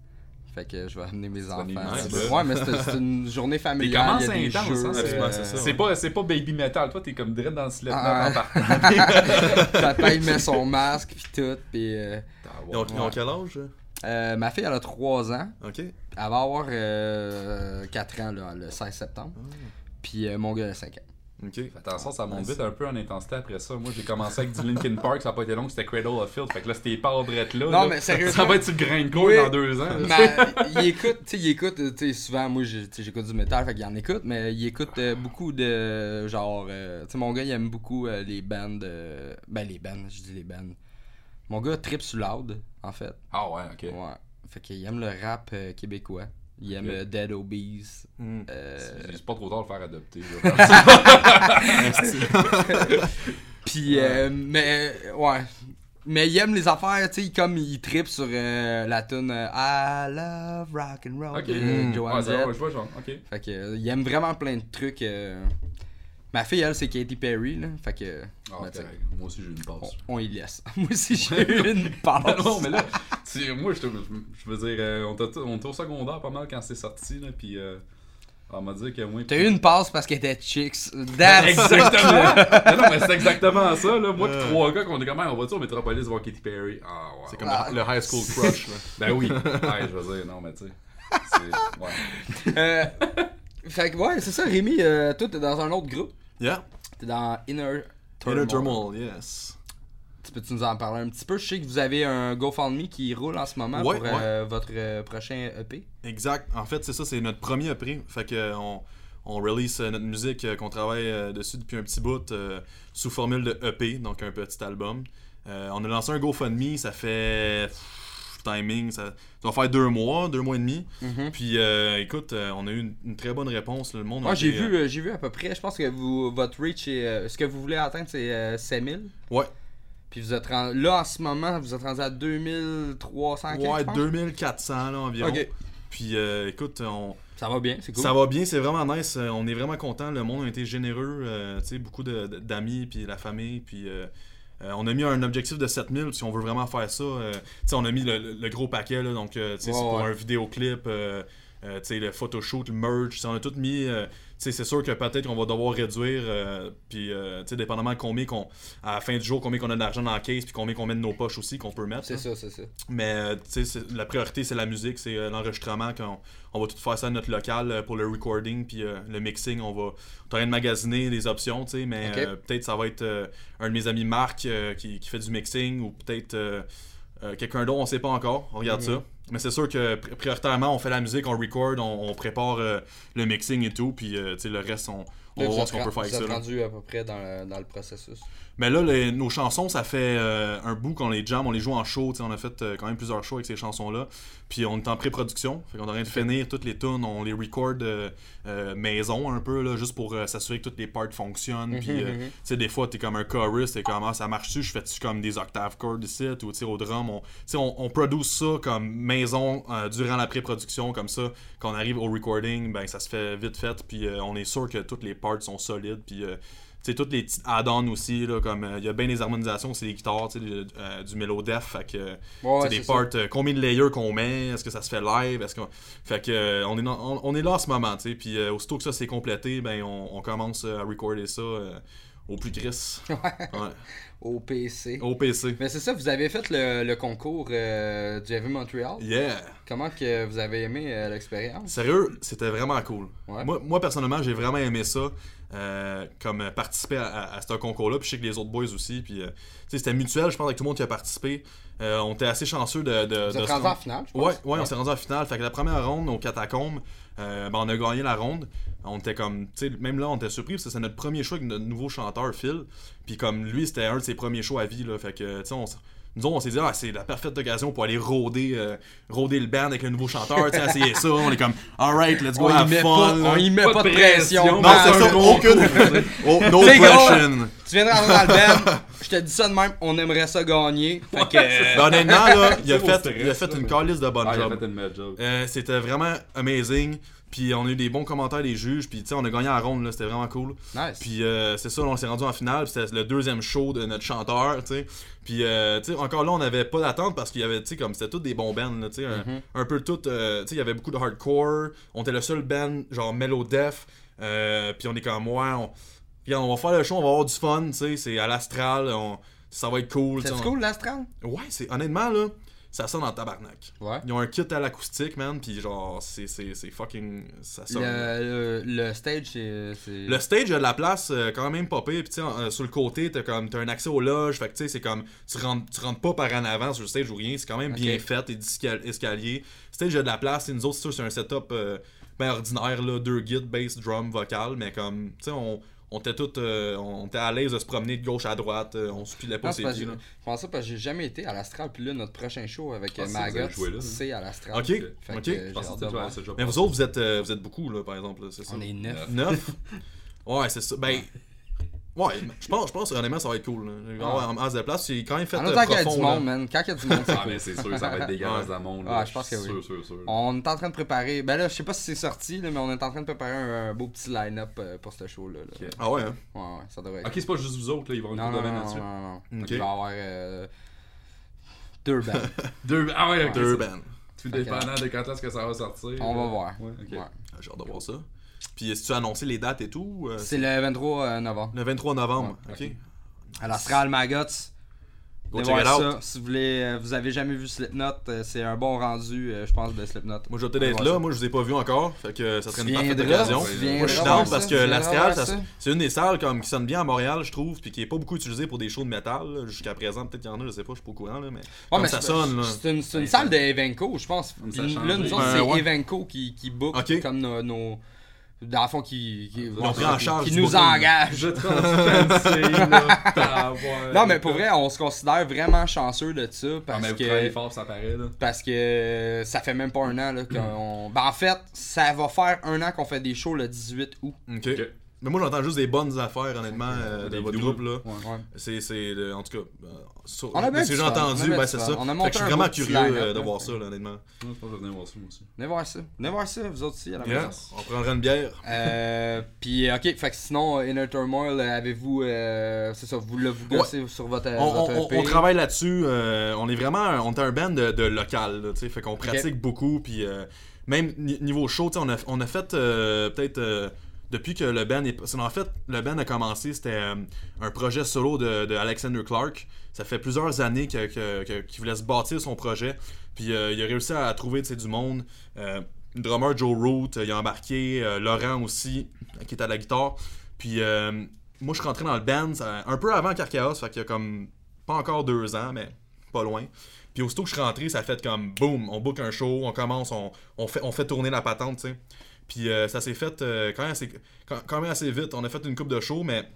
Fait que je vais amener mes enfants. nice. Ouais, mais c'est c'est une journée T'es familiale. comment il y a des intense, hein? euh, c'est ça. C'est pas, c'est pas baby metal. Toi, t'es comme direct dans le slipknot Ah. Papa, il met son masque, puis tout. Puis euh, Ils ont, ils ont quel âge euh, ma fille, elle a 3 ans. Ok. Elle va avoir euh, 4 ans, là, le 16 septembre. Puis euh, mon gars, a 5 ans. Ok. Fais attention, ça monte vite un peu en intensité après ça. Moi, j'ai commencé avec du Linkin Park, ça a pas été long, c'était Cradle of Field. Fait que là, c'était pas là. Non, là. mais sérieusement- Ça va être sur le grain de cours Oui. dans deux ans. Mais il écoute, tu sais, il écoute, tu sais, souvent, moi, j'écoute du métal, fait qu'il en écoute, mais il écoute euh, beaucoup de, genre, euh, tu sais, mon gars, il aime beaucoup euh, les bands, euh, ben, les bands, je dis les bands. Mon gars trip sur loud, en fait. Ah ouais, ok. Ouais. Fait qu'il aime le rap euh, québécois. Il aime euh, Dead Obies. Hmm. Euh, C'est pas trop tard de le faire adopter. Puis, euh, mais, ouais. Mais il aime les affaires, tu sais, comme il tripe sur euh, la tune euh, I love rock and roll ok. de Mm. Joan Ouais, Jett. ça, ouais, je vois, genre. Fait que, euh, il aime vraiment plein de trucs. Euh. Ma fille, elle, c'est Katy Perry, là. Fait que. Ah, ben, correct. Moi aussi, j'ai eu une passe. on, on y laisse. Moi aussi, j'ai eu une passe. non, mais là, moi, je, te- je veux dire, euh, on, était, on au secondaire pas mal quand c'est sorti, là, puis euh, on m'a dit que moi. T'as eu une passe parce qu'elle était chicks. That's Exactement! Mais non, mais c'est exactement ça, là. Moi, pis Ouais. trois gars, qu'on est quand même en voiture au Métropolis voir Katy Perry. Ah, ouais. C'est comme Ah. le, le high school crush. là. Ben oui. ouais, je veux dire, non, mais tu sais. C'est. Ouais. Euh, fait que, ouais, c'est ça, Rémi. euh, toi, t'es dans un autre groupe. Yeah. T'es dans Inner Turmoil. Inner Turmoil, yes. Tu peux-tu nous en parler un petit peu? Je sais que vous avez un GoFundMe qui roule en ce moment Ouais, pour euh, votre euh, prochain EP. Exact. En fait, c'est ça, c'est notre premier EP. Fait que on, on release euh, notre musique qu'on travaille dessus depuis un petit bout sous formule de EP, donc un petit album. On a lancé un GoFundMe, ça fait timing, ça, ça doit faire deux mois, deux mois et demi. Puis euh, écoute, euh, on a eu une, une très bonne réponse. là. Le monde a Moi, j'ai vu, euh, j'ai vu à peu près. Je pense que vous, votre reach est. euh, ce que vous voulez atteindre, c'est euh, 5000. Ouais, Puis vous êtes rendu- là en ce moment, vous êtes rendu à 2300 quelque, ouais je pense? 2400 là, environ. Ok. Puis euh, écoute, on, Ça va bien, c'est cool. Ça va bien, c'est vraiment nice. On est vraiment content. Le monde a été généreux. tu sais, beaucoup d'amis, puis la famille. Puis euh, on a mis un objectif de 7000 si on veut vraiment faire ça. euh, on a mis le, gros paquet. Là, donc, euh, c'est pour ouais. un vidéoclip. Euh, le photoshoot, le sais, On a tout mis. euh, c'est sûr que peut-être qu'on va devoir réduire. euh, puis, euh, dépendamment combien qu'on. À la fin du jour, combien qu'on a d'argent dans la case. Puis combien qu'on met de nos poches aussi qu'on peut mettre. C'est là. ça, c'est ça. Mais euh, la priorité, c'est la musique, c'est l'enregistrement. qu'on- On, va tout faire ça à notre local pour le recording, puis le mixing. On va, on de magasiner les options, mais peut-être ça va être un de mes amis Marc qui, qui fait du mixing, ou peut-être quelqu'un d'autre, on sait pas encore. On regarde Mhm. ça. Mais c'est sûr que pri- prioritairement, on fait la musique, on record, on, prépare euh, le mixing et tout, puis euh, le reste, on, on va vous voir ce qu'on peut faire avec vous ça. là. rendu à peu près dans le, dans le processus. Mais là, les- nos chansons, ça fait euh, un bout qu'on les jam, on les joue en show. On a fait euh, quand même plusieurs shows avec ces chansons-là. Puis on est en pré-production. Fait qu'on est en train de finir toutes les tunes. On les record euh, maison un peu, là, juste pour s'assurer que toutes les parts fonctionnent. Puis, euh, mhm. tu sais, des fois, t'es comme un chorus, t'es comme, ah, ça marche-tu? Je fais-tu comme des octave chords ici? Ou, tu au drum. On, on, on produce ça comme maison durant la pré-production, comme ça. Quand on arrive au recording, ben, ça se fait vite fait. Puis on est sûr que toutes les parts sont solides. Puis, euh, tu sais, toutes les petits add-ons aussi, là, comme euh, il y a bien des harmonisations, c'est les guitares, tu sais, euh, du melodef, fait que, Ouais, des parts, euh, combien de layers qu'on met, est-ce que ça se fait live, est-ce qu'on... Fait que, euh, on, est dans- on, on est là en ce moment, tu sais, puis euh, aussitôt que ça c'est complété, ben, on, on commence euh, à recorder ça euh, au plus gris, Ouais, ouais, au PC. au PC. Mais c'est ça, vous avez fait le, le concours euh, du Heavy Montreal. Yeah! Comment que vous avez aimé euh, l'expérience? Sérieux, c'était vraiment cool. Ouais. Moi, moi, personnellement, j'ai vraiment aimé ça. euh, comme participer à, à- à ce concours-là. Puis je sais que les autres boys aussi. Puis tu sais, c'était mutuel, je pense, avec tout le monde qui a participé. On était assez chanceux de. de, Vous de êtes se rendu en finale, je pense? Ouais, ouais, on s'est rendu en finale. Fait que la première ronde au Catacombes, ben, on a gagné la ronde. On était comme, tu sais, même là, on était surpris parce que c'est notre premier show avec notre nouveau chanteur, Phil. Puis comme lui, c'était un de ses premiers shows à vie. Fait que, tu sais, on, nous autres, on s'est dit, ah, c'est la parfaite occasion pour aller rôder, euh, rôder le band avec le nouveau chanteur, tu sais, essayer ça. On est comme, alright, let's go On y have met fun. pas, on y met Pas pas, de pression. pression. Non, c'est ça, aucune. oh, no question. Tu viens de rentrer dans le band, je te dis ça de même, on aimerait ça gagner. Fait que, euh, Ben, honnêtement, là, il a fait, stress, il a fait une mais- calice de bonne Ah, job. Euh, c'était vraiment amazing. Puis on a eu des bons commentaires des juges. Puis tu sais, on a gagné la ronde, là, c'était vraiment cool. nice. Puis euh, c'est ça, là, on s'est rendu en finale. puis C'était le deuxième show de notre chanteur, tu sais. Puis euh, tu sais, encore là, on n'avait pas d'attente parce qu'il y avait, tu sais, comme c'était tous des bons bands, tu sais. un- Mhm. Un, peu tout, euh, tu sais, il y avait beaucoup de hardcore. On était le seul band, genre mellow def. Euh, puis on est comme, ouais, on, regarde, on va faire le show, on va avoir du fun, tu sais. C'est à l'astral, ça va être cool. C'est cool l'astral? Ouais, c'est honnêtement, là, ça sonne en tabarnak. Ouais. Ils ont un kit à l'acoustique, man, puis genre, c'est, c'est, c'est fucking. Ça sonne. Le, le, le stage, c'est. c'est- Le stage a de la place euh, quand même pire, puis tu sais, euh, sur le côté, t'as comme t'as un accès aux loges, fait que tu sais, c'est comme tu rentres, tu rentres pas par en avant sur le stage ou rien, c'est quand même bien fait, et escalier. Le stage a de la place, et nous autres, c'est sûr, c'est un setup euh, ben ordinaire, là, deux guides, bass, drum, vocal, mais comme, tu sais, on, on était tous, euh, on était à l'aise de se promener de gauche à droite, euh, on se pilait pas c'est ses pieds, je pense ça parce que j'ai jamais été à l'astral. Puis là, notre prochain show avec Ah, euh, c'est à l'astral. Ok, ok. que, Je Mais vous autres, vous êtes, euh, vous êtes beaucoup, là, par exemple, là, c'est ça? On est neuf. Neuf? Ouais, c'est ça. Ben, Ouais, je pense, je pense honnêtement ça va être cool. Là. En masse de place, c'est quand même fait En euh, qu'il y a du monde, man. Quand il y a du monde, c'est Ah, cool. mais c'est sûr, ça va être dégueulasse dans le monde. Ah, là. je pense que oui. Sûr, sûr, sûr. On est en train de préparer. Ben là, je sais pas si c'est sorti, là, mais on est en train de préparer un, un beau petit line-up euh, pour ce show-là. là. Ah ouais, hein? Ouais, ouais, ça devrait être. Ok, c'est pas juste vous autres, là, ils vont Non, avoir non, une non, couple de non, là-dessus. non, non. Ok. Il va y avoir euh, deux bands. Deux. Ah ouais, ok. Deux bands. Tout dépendant de quand est-ce que ça va sortir. On va voir. Ouais, ok. Ouais. Ah, J'ai hâte de voir ça. Puis est-ce que tu as annoncé les dates et tout euh, C'est le 23 novembre. Le 23 novembre, Ouais, ok. À l'Astral Maggots. Go Venez check it out. ça. Si vous voulez, euh, vous avez jamais vu Slipknot, euh, c'est un bon rendu, euh, je pense, de Slipknot. Moi, je vais peut-être être là. ça. Moi, je vous ai pas vu encore. Fait que ça serait Tu une parfaite occasion. Moi, je suis down ça, parce que ça- ça. c'est une des salles comme, qui sonne bien à Montréal, je trouve, puis qui est pas beaucoup utilisée pour des shows de métal. Jusqu'à présent, peut-être qu'il y en a, je sais pas, je suis pas au courant, là, mais Ouais, comme mais ça c'est- sonne. là. C'est une, salle de Evenco, je pense. Là, nous autres, c'est. Evenco qui, qui book Ok. comme nos. Nos dans le fond, qui, qui, en charge qui du nous engage. Non, mais pour vrai, on se considère vraiment chanceux de ça Ah, parce mais vous travaillez que fort, ça paraît, là. parce que ça fait même pas un an là qu'on. Ben en fait, ça va faire un an qu'on fait des shows le 18 août. Mais moi, j'entends juste des bonnes affaires, honnêtement, euh, de votre groupe, là. Ouais. C'est, c'est, le- en tout cas, euh, sur- On a bien de ce que du j'ai entendu, ben c'est ça. On a Fait monté que je suis vraiment curieux euh, de voir ça, là, honnêtement. Je pense que je vais venir voir ça, moi aussi. Venez voir ça. Venez voir ça, vous autres aussi à la Yeah. maison. On prendrait une bière. Euh, puis ok, fait que sinon Inner Turmoil, euh, avez-vous, euh, c'est ça, vous le vous gossez sur votre, On, votre on- on- EP? on travaille là-dessus. euh, on est vraiment un, on est un band de, de local, là, tu sais, fait qu'on pratique beaucoup. Puis euh, même ni- niveau show, tu sais, on a, on a fait euh, peut-être euh, depuis que le band est. qu'en fait, le band a commencé, c'était euh, un projet solo de, de Alexander Clark. Ça fait plusieurs années qu'il voulait se bâtir son projet. Puis euh, il a réussi à trouver du monde. Euh, le drummer Joe Root, euh, il a embarqué. euh, Laurent aussi, euh, qui est à la guitare. Puis euh, moi, je suis rentré dans le band un peu avant Carcaos, fait qu'il y a comme pas encore deux ans, mais pas loin. Puis aussitôt que je suis rentré, ça a fait comme boum, on book un show, on commence, on, on fait, on fait tourner la patente, tu sais. Puis euh, ça s'est fait euh, quand, même assez, quand, quand même assez vite. On a fait une coupe de show, mais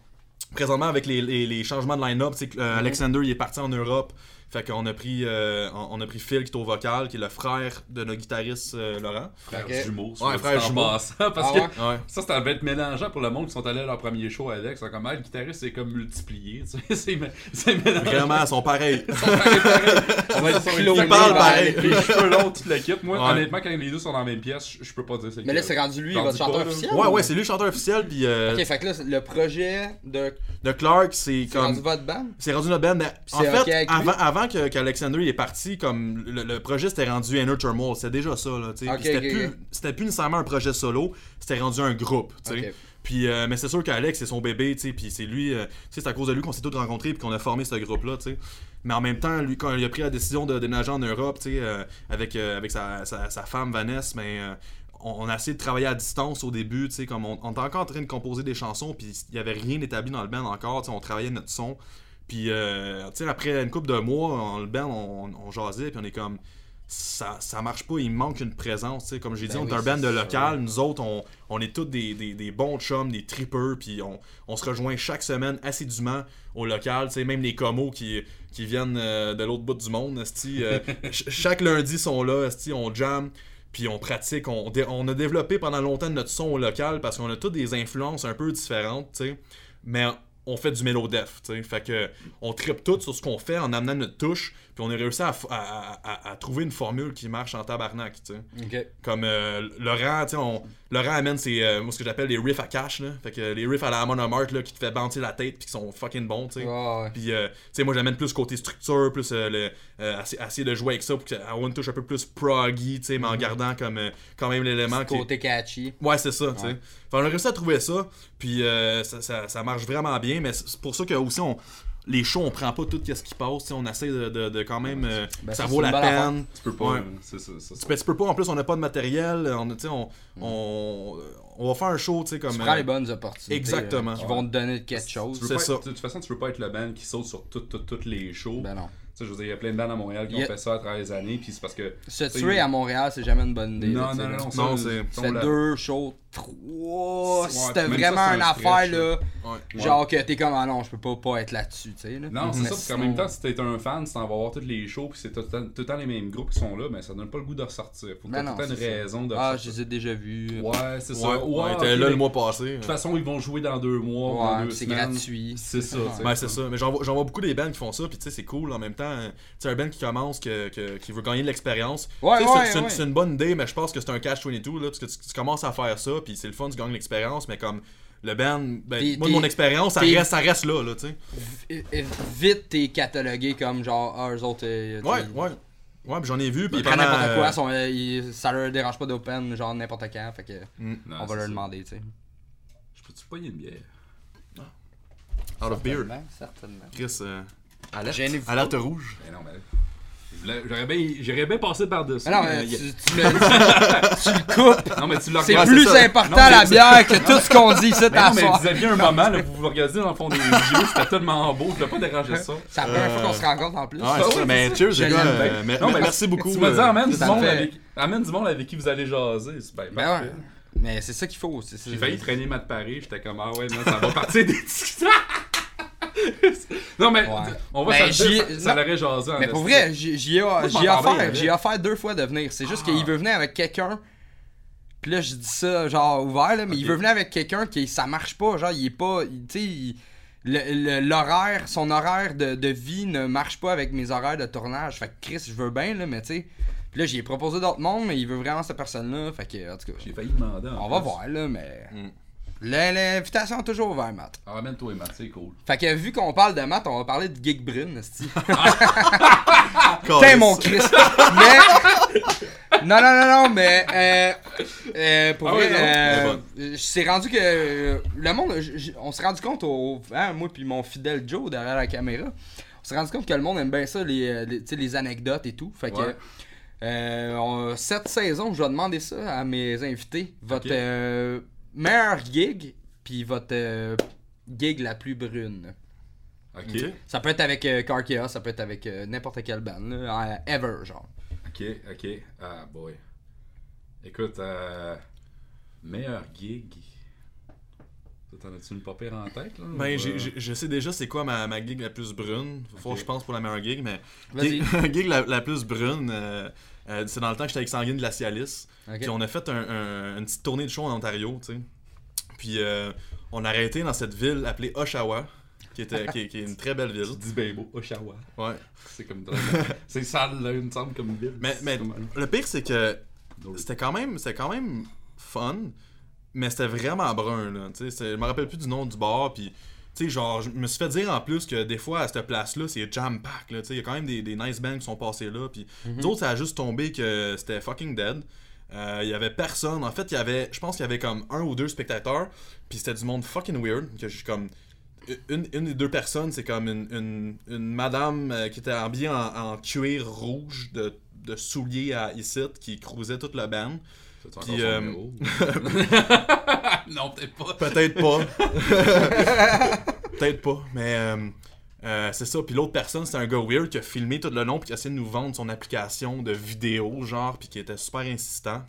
présentement avec les, les- les changements de line-up, c'est que euh, Alexander il est parti en Europe. Fait qu'on a pris euh, on, on a pris Phil qui est au vocal, qui est le frère de notre guitariste euh, Laurent. Frère jumeau, Ouais, frère jumeau. Parce Ah que ouais? Ça, ça va être mélangeant pour le monde qui sont allés à leur premier show avec. C'est comme, ah, le guitariste, c'est comme multiplié. tu sais, c'est mé- c'est mélangeant. Vraiment, ils sont pareils. Ils sont pareils, pareils. On va Ils être ils parlent par- pareil. Les cheveux longs, toute l'équipe. Moi, Ouais. honnêtement, quand les deux sont dans la même pièce, je, peux pas dire c'est Mais là, c'est rendu lui, votre chanteur officiel? Ouais, ou- ouais, c'est lui le chanteur officiel. Puis euh, Ok, fait que là, le projet de. de Clark, c'est C'est rendu comme. votre band? C'est rendu notre band. mais en fait, avant, avant qu'Alexander est parti, comme le, le projet c'était rendu Inner Turmoil, c'était déjà ça. Là, c'était, plus, plus nécessairement un projet solo, c'était rendu un groupe. Puis, euh, mais c'est sûr qu'Alex, c'est son bébé, tu sais, puis c'est lui, euh, c'est à cause de lui qu'on s'est tous rencontrés puis qu'on a formé ce groupe-là, tu sais. Mais en même temps, lui, quand il a pris la décision de déménager en Europe, tu sais, euh, avec, avec sa, sa, sa femme Vanessa, mais euh, on, a essayé de travailler à distance au début, tu sais, comme on, on était encore en train de composer des chansons, puis il y avait rien d'établi dans le band encore, tu sais, on travaillait notre son. Puis, euh, tu sais, après une couple de mois, en le band, on, on jasait, puis on est comme, ça, ça marche pas, il manque une présence, tu sais. Comme j'ai dit, Ben on est un band de local, nous autres, on, on est tous des, des, des bons chums, des trippers, puis on, on se rejoint chaque semaine assidûment au local, tu sais, même les comos qui, qui viennent euh, de l'autre bout du monde, euh, ch- chaque lundi sont là, on jam, puis on pratique, on, on a développé pendant longtemps notre son au local parce qu'on a toutes des influences un peu différentes, tu sais, mais on fait du mélodef, tu sais, fait que on tripe tout sur ce qu'on fait en amenant notre touche, puis on a réussi à, f- à- à- à trouver une formule qui marche en tabarnak, tu sais. Comme euh, Laurent, tu sais, on- Laurent amène ses, euh, moi, ce que j'appelle les riffs à cash, là. Fait que les riffs à la Amon Amarth, là, qui te fait bouncer la tête, puis qui sont fucking bons, tu sais. Ouais. Puis, euh, tu sais, moi, j'amène plus côté structure, plus euh, le, euh, essayer, essayer de jouer avec ça pour avoir une touche un peu plus proggy, tu sais, mais en gardant comme, euh, quand même l'élément qui. Côté catchy. Ouais, c'est ça, tu sais. On a réussi à trouver ça, puis euh, ça, ça- ça marche vraiment bien, mais c'est pour ça que aussi, on, les shows, on prend pas tout ce qui passe, on essaie de, de- de quand même. euh, Ben, ça vaut la peine. Tu peux pas. Ouais. C'est ça. c'est ça. Tu peux pas, en plus, on n'a pas de matériel, on, tu sais, on, on, on va faire un show, tu sais, comme. Tu prends euh, les bonnes opportunités. exactement. euh, qui vont te donner quelque chose. C'est pas ça. être- de toute façon, tu peux pas être le band qui saute sur toutes toutes toutes les shows. Ben non. Je veux dire, il y a plein de bands à Montréal qui a- ont fait ça à travers les années, puis c'est parce que. Se tuer à Montréal, c'est jamais une bonne idée. là, Non, non, non, Non, ça, c'est- Tu deux shows, trois. Ouais, C'était ça, vraiment c'est une un affaire, là. Ouais. Genre que t'es comme, ah non, je peux pas, pas être là-dessus, tu sais. là. Non, c'est Mais ça, parce qu'en même temps, si t'es un fan, si t'en vas voir tous les shows, puis c'est tout, le temps- tout le temps les mêmes groupes qui sont là, ben ça donne pas le goût de ressortir. Faut que Ben t'aies tout une ça. raison de Ah, je les ai déjà vus. Ouais, c'est ça. Ouais, ok, là mais le mois passé. De toute façon, ils vont jouer dans deux mois, dans deux c'est gratuit. C'est ça. Ouais, c'est ça. Mais j'en vois, j'en vois beaucoup des bands qui font ça, puis tu sais, c'est cool en même temps. Tu sais, un band qui commence, que, que- qui veut gagner de l'expérience. Ouais, c'est- ouais, c'est, une- ouais. c'est une bonne idée, mais je pense que c'est un catch-22, là, parce que tu, tu commences à faire ça, puis c'est le fun, tu gagnes l'expérience, mais comme le band, ben, moi, de mon expérience, ça reste, ça reste là, là, tu sais. V- Vite, t'es catalogué comme genre, ah, eux autres. euh, Ouais, t'sais, ouais. Ouais, puis j'en ai vu, puis Ils prennent pendant... n'importe quoi, euh, euh, ils- ça leur dérange pas d'open, genre n'importe quand, fait que mm, Non, on va leur ça. demander, tu sais. Je peux-tu pogner une bière? out of beer. Certainement. Chris, euh, Alerte. Rouge. Non, mais. J'aurais bien, j'aurais bien passé par-dessus. Non, mais tu, tu le, tu le coupes. Non, mais tu l'as C'est plus ça. important Non, la bière que tout ce qu'on dit à non, mais soir. vous aviez un moment, là, vous vous regardiez dans le fond des yeux, c'était tellement beau, je voulais pas déranger ça. C'est la première fois Euh, qu'on se rencontre en plus. Ouais, Ah ça, ouais, mais cheers, les gars. euh, Non, mais merci beaucoup. Tu me dis, euh, amène du, ça me monde fait- avec, amène du monde avec qui vous allez jaser. C'est bien Ben ouais. Mais c'est ça qu'il faut. c'est- J'ai failli traîner Matt Paris, j'étais comme, ah ouais, non, ça va partir des discussions. Non, mais Ouais. on va Ben, ça, ça l'aurait jasé en Mais pour vrai, j'y ai, offert, avec. j'y ai offert deux fois de venir. C'est juste Ah. qu'il veut venir avec quelqu'un. Puis là, je dis ça genre ouvert, là, mais il veut venir avec quelqu'un qui ça marche pas. Genre, il est pas. Tu sais, l'horaire, son horaire de, de vie ne marche pas avec mes horaires de tournage. Fait que Chris, je veux bien, là, mais tu sais. Puis là, j'ai proposé d'autres mondes, mais il veut vraiment cette personne-là. Fait que, en tout cas, J'ai failli demander. on va voir, là, mais. Mm. L'invitation est toujours ouverte, Matt. Ah, Ramène-toi et Matt, c'est cool. Fait que vu qu'on parle de Matt, on va parler de Geek. Calisse. Putain, mon Christ! mais. Non, non, non, non, mais. Euh, euh, pour Ah vrai, ouais, euh, s'est rendu que. le monde. on s'est rendu compte, au, hein, moi puis mon fidèle Joe derrière la caméra, on s'est rendu compte que le monde aime bien ça, les, les, les anecdotes et tout. Fait que. Ouais. on- cette saison, je vais demander ça à mes invités. Votre. Meilleur gig, puis votre euh, gig la plus brune. Ok. Ça peut être avec euh, Chaos, ça peut être avec euh, n'importe quelle band, là, euh, ever, genre. Ok, ok. Ah, boy. Écoute, euh, meilleur gig. T'en as-tu une pas pire en tête, là? Ben, ou, je sais déjà c'est quoi ma, ma gig la plus brune. Faut que je pense pour la meilleure gig, mais. Vas-y. Gig, gig la, la plus brune, euh, c'est dans le temps que j'étais avec Sanguine Glacialis. Ok. Puis on a fait un- un- une petite tournée de show en Ontario, tu sais. Puis euh, on a arrêté dans cette ville appelée Oshawa, qui, était, qui, est- qui est une très belle ville. Tu dis ben beau, Oshawa. Ouais. C'est comme. c'est sale, là, il me semble, comme ville. Mais, mais le pire, c'est que c'était quand même c'était quand même fun mais c'était vraiment brun là tu sais je me rappelle plus du nom du bar puis tu sais genre je me suis fait dire en plus que des fois à cette place là c'est jam pack là tu sais. Il y a quand même des, des nice bands qui sont passés là puis nous autres ça a juste tombé que c'était fucking dead. Euh, il y avait personne. En fait il y avait je pense qu'il y avait comme un ou deux spectateurs puis c'était du monde fucking weird que je suis comme une, une des deux personnes, c'est comme une, une, une madame euh, qui était habillée en, en cuir rouge de, de souliers à Issit qui cruisait toute la band. C'est Puis, euh, non, peut-être pas. Peut-être pas. Peut-être pas, mais euh, euh, c'est ça. Puis l'autre personne, c'était un gars weird qui a filmé tout le long puis qui a essayé de nous vendre son application de vidéo, genre, puis qui était super insistant.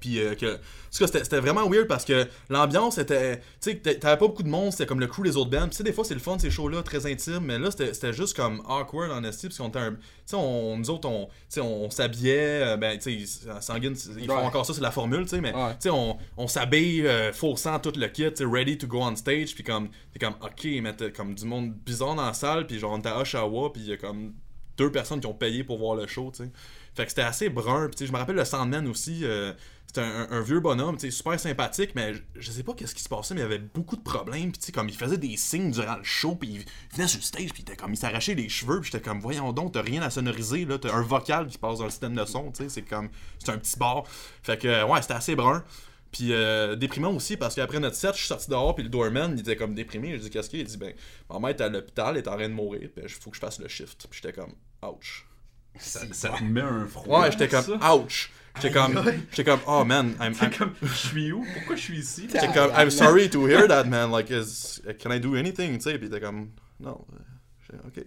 Puis euh, que. En tout cas, c'était- vraiment weird parce que l'ambiance était. Tu sais, t'a- t'avais pas beaucoup de monde, c'était comme le crew des autres bands. Puis tu sais, des fois, c'est le fun, ces shows-là, très intimes, mais là, c'était juste comme awkward en esti, parce qu'on était un. Tu sais, on, nous autres, on, on, s'habillait, euh, ben, tu sais, Sanguine, ils font Ouais. encore ça, c'est la formule, tu sais, mais, Ouais. tu sais, on, on s'habille, euh, faussant tout le kit, tu ready to go on stage, puis comme, t'es comme, ok, mais t'as comme du monde bizarre dans la salle, puis genre, on était à Oshawa, puis il y a comme deux personnes qui ont payé pour voir le show, tu sais. Fait que c'était assez brun, puis je me rappelle le Sandman aussi, euh, c'était un, vieux bonhomme, super sympathique, mais je, sais pas qu'est-ce qui se passait, mais il y avait beaucoup de problèmes, puis comme il faisait des signes durant le show, puis il venait sur le stage, puis comme, il s'arrachait les cheveux, puis j'étais comme, voyons donc, t'as rien à sonoriser, là, t'as un vocal qui passe dans le système de son, c'est comme, c'est un petit bar. Fait que, euh, ouais, c'était assez brun. Puis euh, déprimant aussi parce qu'après notre set, je suis sorti dehors puis le doorman il était comme déprimé. Je dis qu'est-ce qu'il dit? Ben ma mère est à l'hôpital, elle est en train de mourir, puis faut que je fasse le shift. Puis j'étais comme ouch. Ça, ça te met un froid. Ouais, j'étais comme ça. ouch. J'étais comme j'étais comme oh man, I'm, T'es I'm comme, je suis où? Pourquoi je suis ici? J'étais comme I'm sorry to hear that man, like is, can I do anything, tu sais, puis était comme non. OK.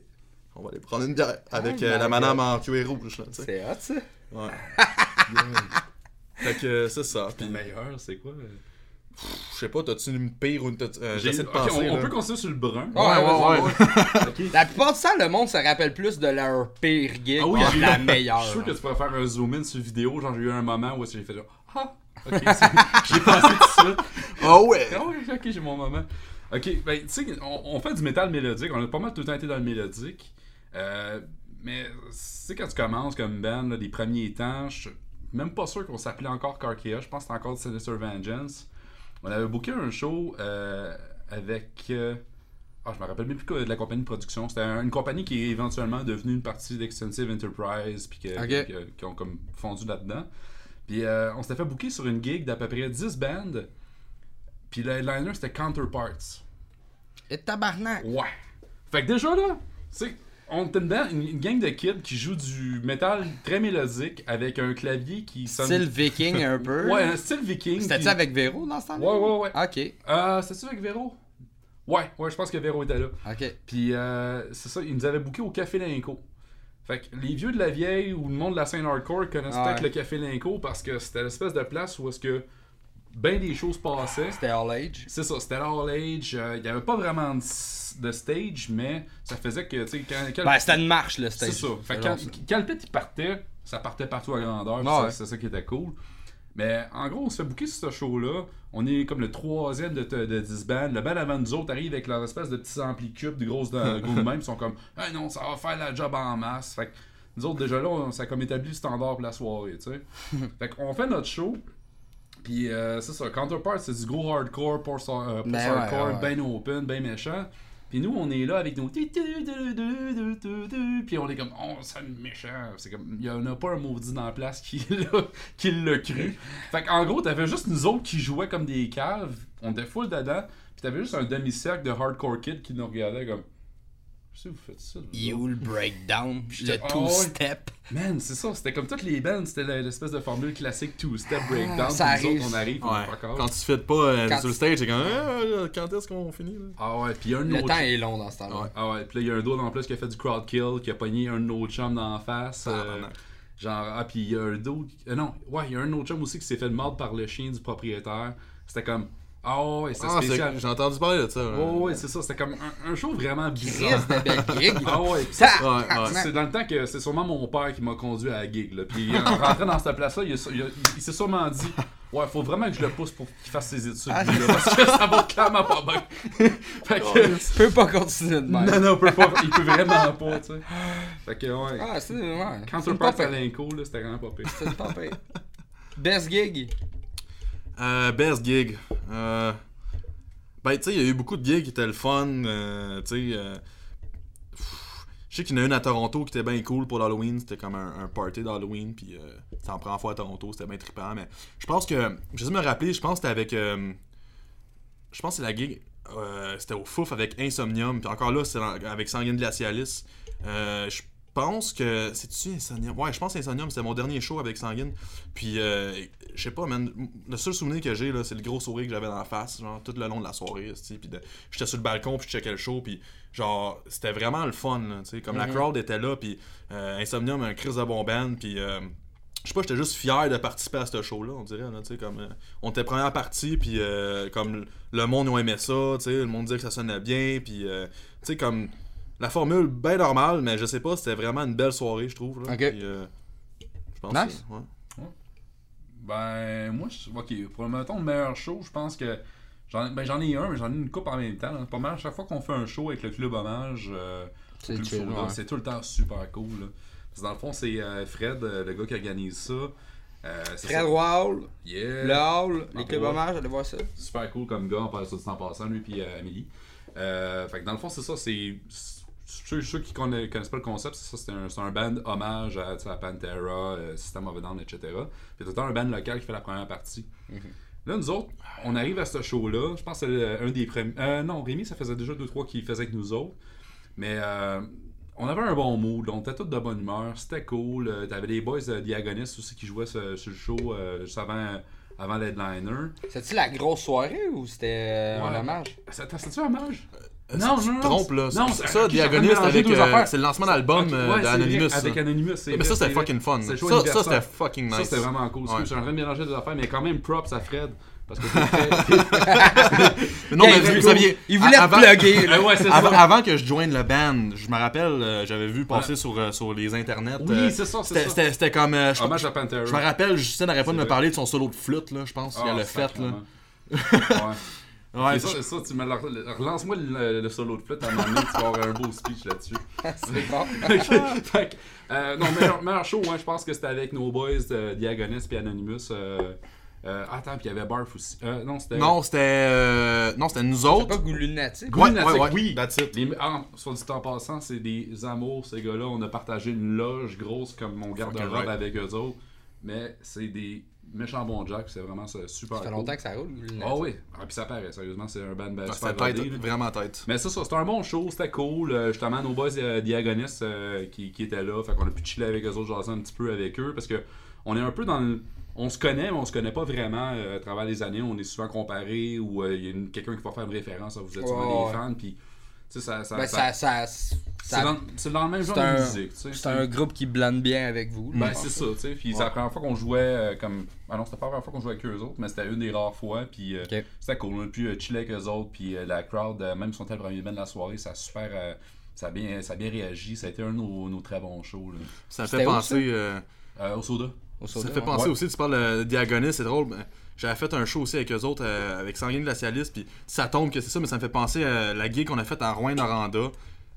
On va aller prendre une bière avec Oh euh, la madame en cuir rouge là. C'est hot, ça. Ouais. fait que c'est ça. Puis Puis le meilleur, c'est quoi euh? Je sais pas, t'as-tu une pire ou une. t'as- euh, J'ai- J'essaie de penser. on, peut continuer sur le brun. Ouais, ouais, ouais. La plupart du temps, le monde se rappelle plus de leur pire gig Ah oui, que de la meilleure. Je suis sûr que tu pourrais faire un zoom in sur vidéo. Genre, j'ai eu un moment où j'ai fait genre, ah, ok, j'ai pensé tout de suite. Ah ouais! Ah oui, ok, j'ai mon moment. Ok, ben, tu sais, on, on fait du métal mélodique. On a pas mal tout le temps été dans le mélodique. Euh, mais, tu sais, quand tu commences comme band, là, les premiers temps, je suis même pas sûr qu'on s'appelait encore Carkea. Je pense que c'était encore Sinister Vengeance. On avait booké un show euh, avec. euh, ah, je me rappelle même plus de la compagnie de production. C'était un- une compagnie qui est éventuellement devenue une partie d'Extensive Enterprise, puis qui ont comme fondu là-dedans. Puis euh, on s'était fait booker sur une gig d'à peu près 10 bandes. Puis le headliner, c'était Counterparts. Et tabarnak. Ouais. Fait que déjà là, sais, on était une, band- une, une gang de kids qui jouent du métal très mélodique avec un clavier qui sonne. Style viking un peu. Ouais, un style viking. C'était-tu puis- avec Véro dans ce temps-là? Ouais, ouais, ouais. Ok, Euh, c'était-tu avec Véro? Ouais, ouais, je pense que Véro était là. ok. Puis euh, c'est ça, ils nous avaient booké au Café Linco. Fait que les vieux de la vieille ou le monde de la scène hardcore connaissent Ouais. peut-être le Café Linco parce que c'était l'espèce de place où est-ce que ben des choses passaient. C'était All Age. C'est ça, c'était all age. euh, Il n'y avait pas vraiment de, stage, mais ça faisait que, tu sais, quand, quand- Ben, c'était une marche, le c'est stage. ça. Fait que C'est quand, ça. quand le pit il partait, ça partait partout à grandeur. Ouais, ouais. C'est ça qui était cool. Mais en gros, on se fait booker sur ce show-là. On est comme le troisième de, de 10 bands. Le band avant nous autres arrive avec leur espèce de petits amplis cubes, de grosses de gros de même. Ils sont comme, ah non, ça va faire la job en masse. Fait que nous autres, déjà là, on- ça a comme établi le standard pour la soirée, tu sais. fait qu'on fait notre show. Puis euh, c'est ça, Counterpart, c'est du gros hardcore, post, euh, Ben ouais, post-hardcore, ouais. ben open, ben méchant. Puis nous, on est là avec nos. Puis on est comme, oh, c'est méchant. C'est comme, il y en a pas un maudit dans la place qui l'a, qui l'a cru. Fait qu'en gros, t'avais juste nous autres qui jouaient comme des caves. On était full dedans. Puis t'avais juste un demi-cercle de hardcore kids qui nous regardait comme. Sais, vous faites ça. vous You autres? le breakdown, le Ah two-step. Man, c'est ça, c'était comme toutes les bands, c'était l'espèce de formule classique two-step breakdown. ça puis nous arrive. autres, on arrive, Ouais. est. Quand tu fais pas euh, Quand sur le tu- stage, c'est comme. Ah, quand est-ce qu'on finit là? Ah ouais, puis il y a un Le autre. temps est long dans ce temps-là. Ouais. Ah ouais, puis là, il y a un d'autre en plus qui a fait du crowd kill, qui a pogné un autre chum dans la face. euh, Tabarnak. genre, ah, puis il y a un d'autre. euh, non, ouais, il y a un autre chum aussi qui s'est fait mordre par le chien du propriétaire. C'était comme. Ah ouais, c'était Ah, c'est- spécial. j'ai entendu parler de ça. là. Ouais, ouais, c'est ça, c'était comme un, un show vraiment bizarre. Chris de belle gig. Ah ouais, Ça, Ouais, ouais. C'est dans le temps que c'est sûrement mon père qui m'a conduit à la gig. Là. Puis en rentrant dans cette place-là, il, il s'est sûrement dit Ouais, faut vraiment que je le pousse pour qu'il fasse ses études. Ah, là, parce que ça va clairement pas bien. fait que. Tu peux pas continuer de même. Non, non, il peut, pas, il peut vraiment pas, tu sais. Fait que, ouais. Ah, c'est ouais. Quand c'est tu repars à l'inco, là, c'était vraiment pas pire. C'est une pas pire. Best gig. Euh, best gig. Euh, ben, tu sais, il y a eu beaucoup de gigs qui étaient le fun. euh, tu sais, je sais qu'il y en a une à Toronto qui était bien cool pour l'Halloween. C'était comme un, party d'Halloween. Puis, c'était en première fois à Toronto. C'était bien trippant. Mais je pense que, je sais me rappeler, je pense que c'était avec. je pense que c'est la gig. c'était au Fouf avec Insomnium. Puis encore là, c'est avec Sanguine Glacialis. Je pense que. C'est-tu Insomnium? Ouais, je pense Insomnium, c'était mon dernier show avec Sanguine. Puis, je sais pas, man. Le seul souvenir que j'ai, là, c'est le gros sourire que j'avais dans la face, genre, tout le long de la soirée, Puis, j'étais sur le balcon, puis je checkais le show, puis, genre, c'était vraiment le fun, tu sais. Comme la Mhm. crowd était là, puis euh, Insomnium, un crise de bon band, puis. euh, je sais pas, j'étais juste fier de participer à ce show-là, on dirait, tu sais, comme... euh, on était première partie, puis euh, comme le monde nous aimait ça, tu sais, le monde disait que ça sonnait bien, puis, tu sais, comme... La formule, bien normale, mais je sais pas, c'était vraiment une belle soirée, je trouve, là. Ok. Nice. que- ouais. Ben, moi, je- ok, pour le mettons, le meilleur show, je pense que. J'en ben, j'en ai un, mais j'en ai une coupe en même temps. Pas mal, chaque fois qu'on fait un show avec le club hommage, euh, C'est ouais. tout le temps super cool. là. Parce que dans le fond, c'est euh, Fred, euh, le gars qui organise ça. Euh, Fred ça. Hall, Yeah. le Hall, les clubs hommages, allez voir ça. Super cool comme gars, on parle ça du temps passant, lui puis Amélie. Fait que dans le fond, c'est ça, c'est. Ceux, ceux qui conna- connaissent pas le concept, c'est ça, c'est un, band hommage à, à Pantera, euh, System of a Down, etc. Puis un band local qui fait la première partie. Là, nous autres, on arrive à ce show-là. Je pense que c'est un des premiers. Euh, non, Rémi, ça faisait déjà 2-3 qu'il faisait avec nous autres. Mais euh, on avait un bon mood, on était tous de bonne humeur, c'était cool. Euh, T'avais les boys de Diagonist aussi qui jouaient sur, sur le show euh, juste avant, avant l'headliner. C'était-tu la grosse soirée ou c'était euh, Ouais. un hommage? C'était- C'était-tu un hommage? Euh, Non, tu non, te non, trompes, là. non, Ça, c'est- ça, ok, j'ai Diagonist mélangé avec. euh, affaires. c'est le lancement d'album Ok, euh, ouais, d'Anonymous. Avec Anonymous, c'est mais ça, c'était fucking fun. C'est Ça, ça, c'était fucking nice. Ça, c'était vraiment cool. Ouais. Je suis en train de mélanger des affaires, mais quand même props à Fred. Parce que non, mais vous gros- saviez, Il voulait avant- plugger. là. Ah ouais, c'est Avant, avant que je joigne le band, je me rappelle, euh, j'avais vu passer sur, euh, sur les internets. Oui, euh, c'est ça, c'est c'était- ça. C'était c'était comme. je, Hommage à Pantera. je me rappelle, Justin n'arrêtait pas de me parler de son solo de flûte, là, je pense. Ah, il a le fait, là. Ouais. Ouais, C'est ça, ça, tu me le- relance-moi le, le solo de flûte à un moment donné, tu vas avoir un beau speech là-dessus. C'est bon. Ok, fait que, euh, non, meilleur, meilleur show, hein, je pense que c'était avec nos boys de Diagonist puis Anonymous. Euh, euh, attends, puis il y avait Barf aussi. Euh, non, c'était. Non, c'était. euh, non, c'était nous C'est autres. pas. Ouais, ouais, ouais, oui. That's it. Les, ah, soit dit en passant, c'est des amours, ces gars-là. On a partagé une loge grosse comme mon garde-robe right. avec eux autres. Mais c'est des méchants bons jacks, c'est vraiment ça, super Ça fait cool. longtemps que ça roule. Ah oui, ah, puis ça paraît, sérieusement, c'est un band ben, Ah, super tête, rodé, vraiment tête. Mais ça, ça c'était un bon show, c'était cool. Euh, justement, nos boys euh, Diagonistes euh, qui, qui étaient là, fait qu'on a pu chiller avec eux autres, jaser un petit peu avec eux, parce que on est un peu dans le... On se connaît, mais on se connaît pas vraiment euh, à travers les années. On est souvent comparés ou euh, il y a quelqu'un qui va faire une référence, vous êtes souvent des ouais. fans, puis tu sais, ça... ça, Ben, ça- ça, ça, c'est ça- dans, c'est dans le même genre de musique, tu sais. c'est un groupe qui blende bien avec vous. là. Ben, c'est ça, tu sais. Puis c'est la première fois qu'on jouait euh, comme. Ah non, c'était pas la première fois qu'on jouait avec eux autres, mais c'était une des rares fois. Puis euh, Ok. c'était cool. On a pu euh, chiller avec eux autres. Puis euh, la crowd, euh, même si on était le premier band de la soirée, ça a super. euh, ça, a bien, ça a bien réagi. Ça a été un de nos, nos très bons shows. Là. Ça fait penser. euh, Euh, au soda. Au Ça soda, fait ouais. penser Ouais. aussi, tu parles de Diagoniste, c'est drôle. ben, J'avais fait un show aussi avec eux autres, euh, avec Sanguine Glacialiste, puis ça tombe que c'est ça, mais ça me fait penser à la gig qu'on a faite à Rouen-Noranda.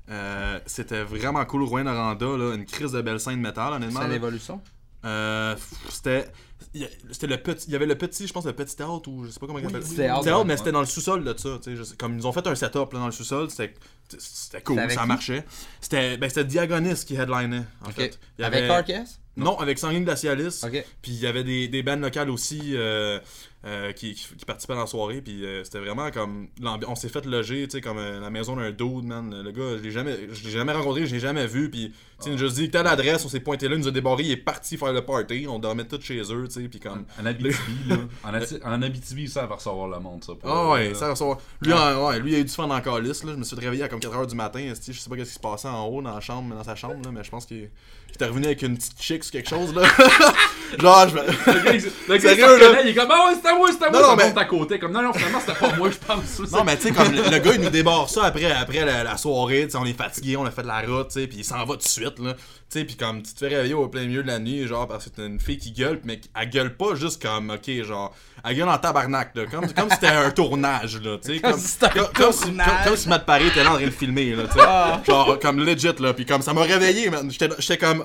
Euh, c'était vraiment cool, Rouen-Noranda, là, une crise de belle scène de métal, honnêtement. C'est l'évolution. Euh, c'était. il y a- C'était le petit. Il y avait le petit, je pense, le petit théâtre, ou je sais pas comment il appelle Théâtre, ouais. mais c'était dans le sous-sol de ça. tu sais, Comme ils ont fait un setup là, dans le sous-sol, c'était c'était cool, C'était ça marchait. C'était ben, c'était Diagoniste qui headlinait, en fait. Il y Avec avait- Carcass Non, avec Sanguine Glacialiste. Ok. Puis il y avait des, des bands locales aussi euh, euh, qui, qui, qui participaient dans la soirée. Puis euh, c'était vraiment comme. On s'est fait loger, tu sais, comme la maison d'un dude, man. Le gars, je l'ai jamais, je l'ai jamais rencontré, je l'ai jamais vu. Puis, tu sais, il nous a dit, t'as l'adresse, on s'est pointé là, il nous a débarré, il est parti faire le party. On dormait tous chez eux, tu sais. Puis comme. En Abitibi, là. En, Ati- en Abitibi, ça va recevoir le monde, ça. Ah ouais, ça ressort. Lui, en- ouais, lui, il a eu du fun le calice, là. Je me suis réveillé à comme 4h du matin. Je sais pas ce qui se passait en haut dans la chambre, dans sa chambre, là, mais je pense qu'il était revenu avec une petite chick ou quelque chose, là. Genre, je me. Sérieux, se là? il est comme, ah ouais, c'était à moi, c'était à moi, Non, non, mais- à côté. Comme, non, non, finalement, c'était pas moi, je pense. Non, mais tu sais, comme le, le gars, il nous débarre ça après, après la, la soirée, tu sais, on est fatigué, on a fait de la route, tu sais, puis il s'en va tout de suite, là. Tu sais, puis comme tu te fais réveiller au plein milieu de la nuit, genre, parce que t'as une fille qui gueule, mais elle gueule pas juste comme, ok, genre, elle gueule en tabarnak, là. Comme, comme si c'était un tournage, là, tu sais. Comme, Comme si c'était un comme, comme si, tournage. comme, comme si Matt Paré était là en train de filmer, là, tu sais. Ah. Genre, comme legit, là. Puis comme ça m'a réveillé, man. J'étais j'étais comme.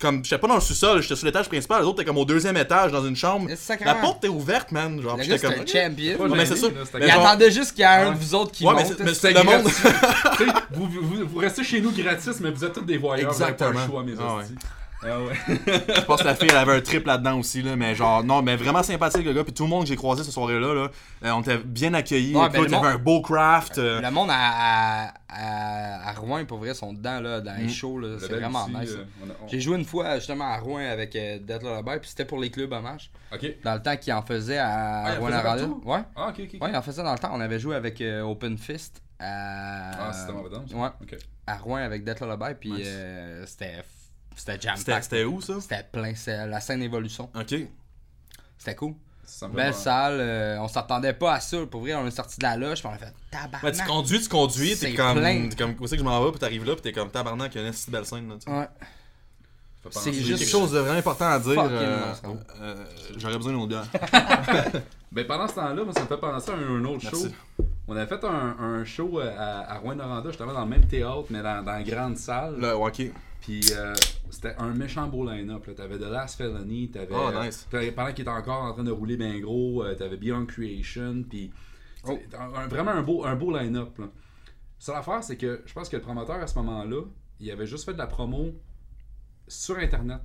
Comme, j'étais pas dans le sous-sol, j'étais sur l'étage principal, les autres étaient comme au deuxième étage dans une chambre. C'est La porte était ouverte, man. Genre, j'étais c'est comme. champion. Ouais, mais c'est Mais Il genre- attendait juste qu'il y ait un de vous autres qui Ouais, mais monte. c'est- mais C'était le monde. vous, vous, vous restez chez nous gratis, mais vous êtes tous des voyeurs. vous avez pas Exactement. le choix, mes Ah ouais. Ah ouais. Je pense que la fille, elle avait un trip là-dedans aussi, là. Mais genre, non, mais vraiment sympathique, le gars. Puis tout le monde que j'ai croisé ce soirée-là, là, euh, on était bien accueillis. Ouais, Claude, ben, le y avait monde- un beau craft. euh, Le monde à, à, à, à Rouen, pour vrai, sont dedans, là, dans les Mm. shows, là. C'est vraiment aussi, nice. euh, on J'ai joué une fois, justement, à Rouen avec euh, Death Lullaby, puis c'était pour les clubs hommages. Ok. Dans le temps qu'ils en faisaient à Ah, Rouen? Ouais. Ah, ok, ok. ok. Ouais, ils en faisaient dans le temps. On avait joué avec euh, Open Fist à. Ah, c'était? Ouais, Ok. à Rouen avec Death Lullaby, puis Nice. euh, c'était. C'était jam C'était c'était où, ça? C'était plein, c'est la scène Évolution. Ok. C'était cool. Belle salle, euh, on s'attendait pas à ça. Pour vrai, on est sorti de la loge, puis on a fait tabarnak. Tu conduis, tu conduis, t'es comme. t'es comme, où c'est que je m'en vais, puis t'arrives là, puis t'es comme tabarnak, il y a une si belle scène, là, tu. Ouais. C'est juste- quelque chose de vraiment important à dire. Euh, gros. euh, J'aurais besoin d'une autre bière. Ben pendant ce temps-là, moi, ça me fait penser à un, un autre Merci. show. On avait fait un, un show à, à Rouen-Noranda, justement dans le même théâtre, mais dans, dans la grande salle. Là, ouais, ok. Puis euh, c'était un méchant beau line-up. T'avais The Last Felony, t'avais. Oh, euh, nice. t'avais- pendant qu'il était encore en train de rouler bien gros, euh, t'avais Beyond Creation, puis. Oh. c'est un- un- vraiment un beau, un beau line-up. là. Ça l'affaire, c'est que je pense que le promoteur à ce moment-là, il avait juste fait de la promo sur Internet.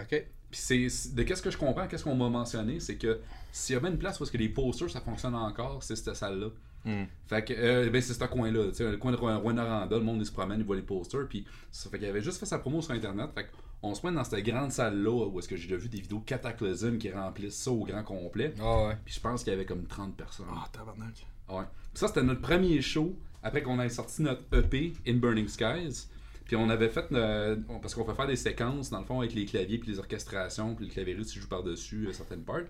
Ok. Puis c'est de qu'est-ce que je comprends, qu'est-ce qu'on m'a mentionné, c'est que s'il y avait une place où est-ce que les posters ça fonctionne encore, c'est cette salle-là. Hmm. Fait que euh, ben c'est ce coin-là, tu sais, le coin de Rwanda, le monde il se promène, il voit les posters, puis ça fait qu'il avait juste fait sa promo sur internet, fait qu'on se met dans cette grande salle-là où est-ce que j'ai déjà vu des vidéos cataclysmes qui remplissent ça au grand complet, Ah ouais. puis je pense qu'il y avait comme 30 personnes. Ah, tabarnak. Ouais. Puis ça, c'était notre premier show après qu'on ait sorti notre EP In Burning Skies. Puis on avait fait, euh, parce qu'on fait faire des séquences, dans le fond, avec les claviers puis les orchestrations, puis le clavieriste qui joue par-dessus euh, certaines parts.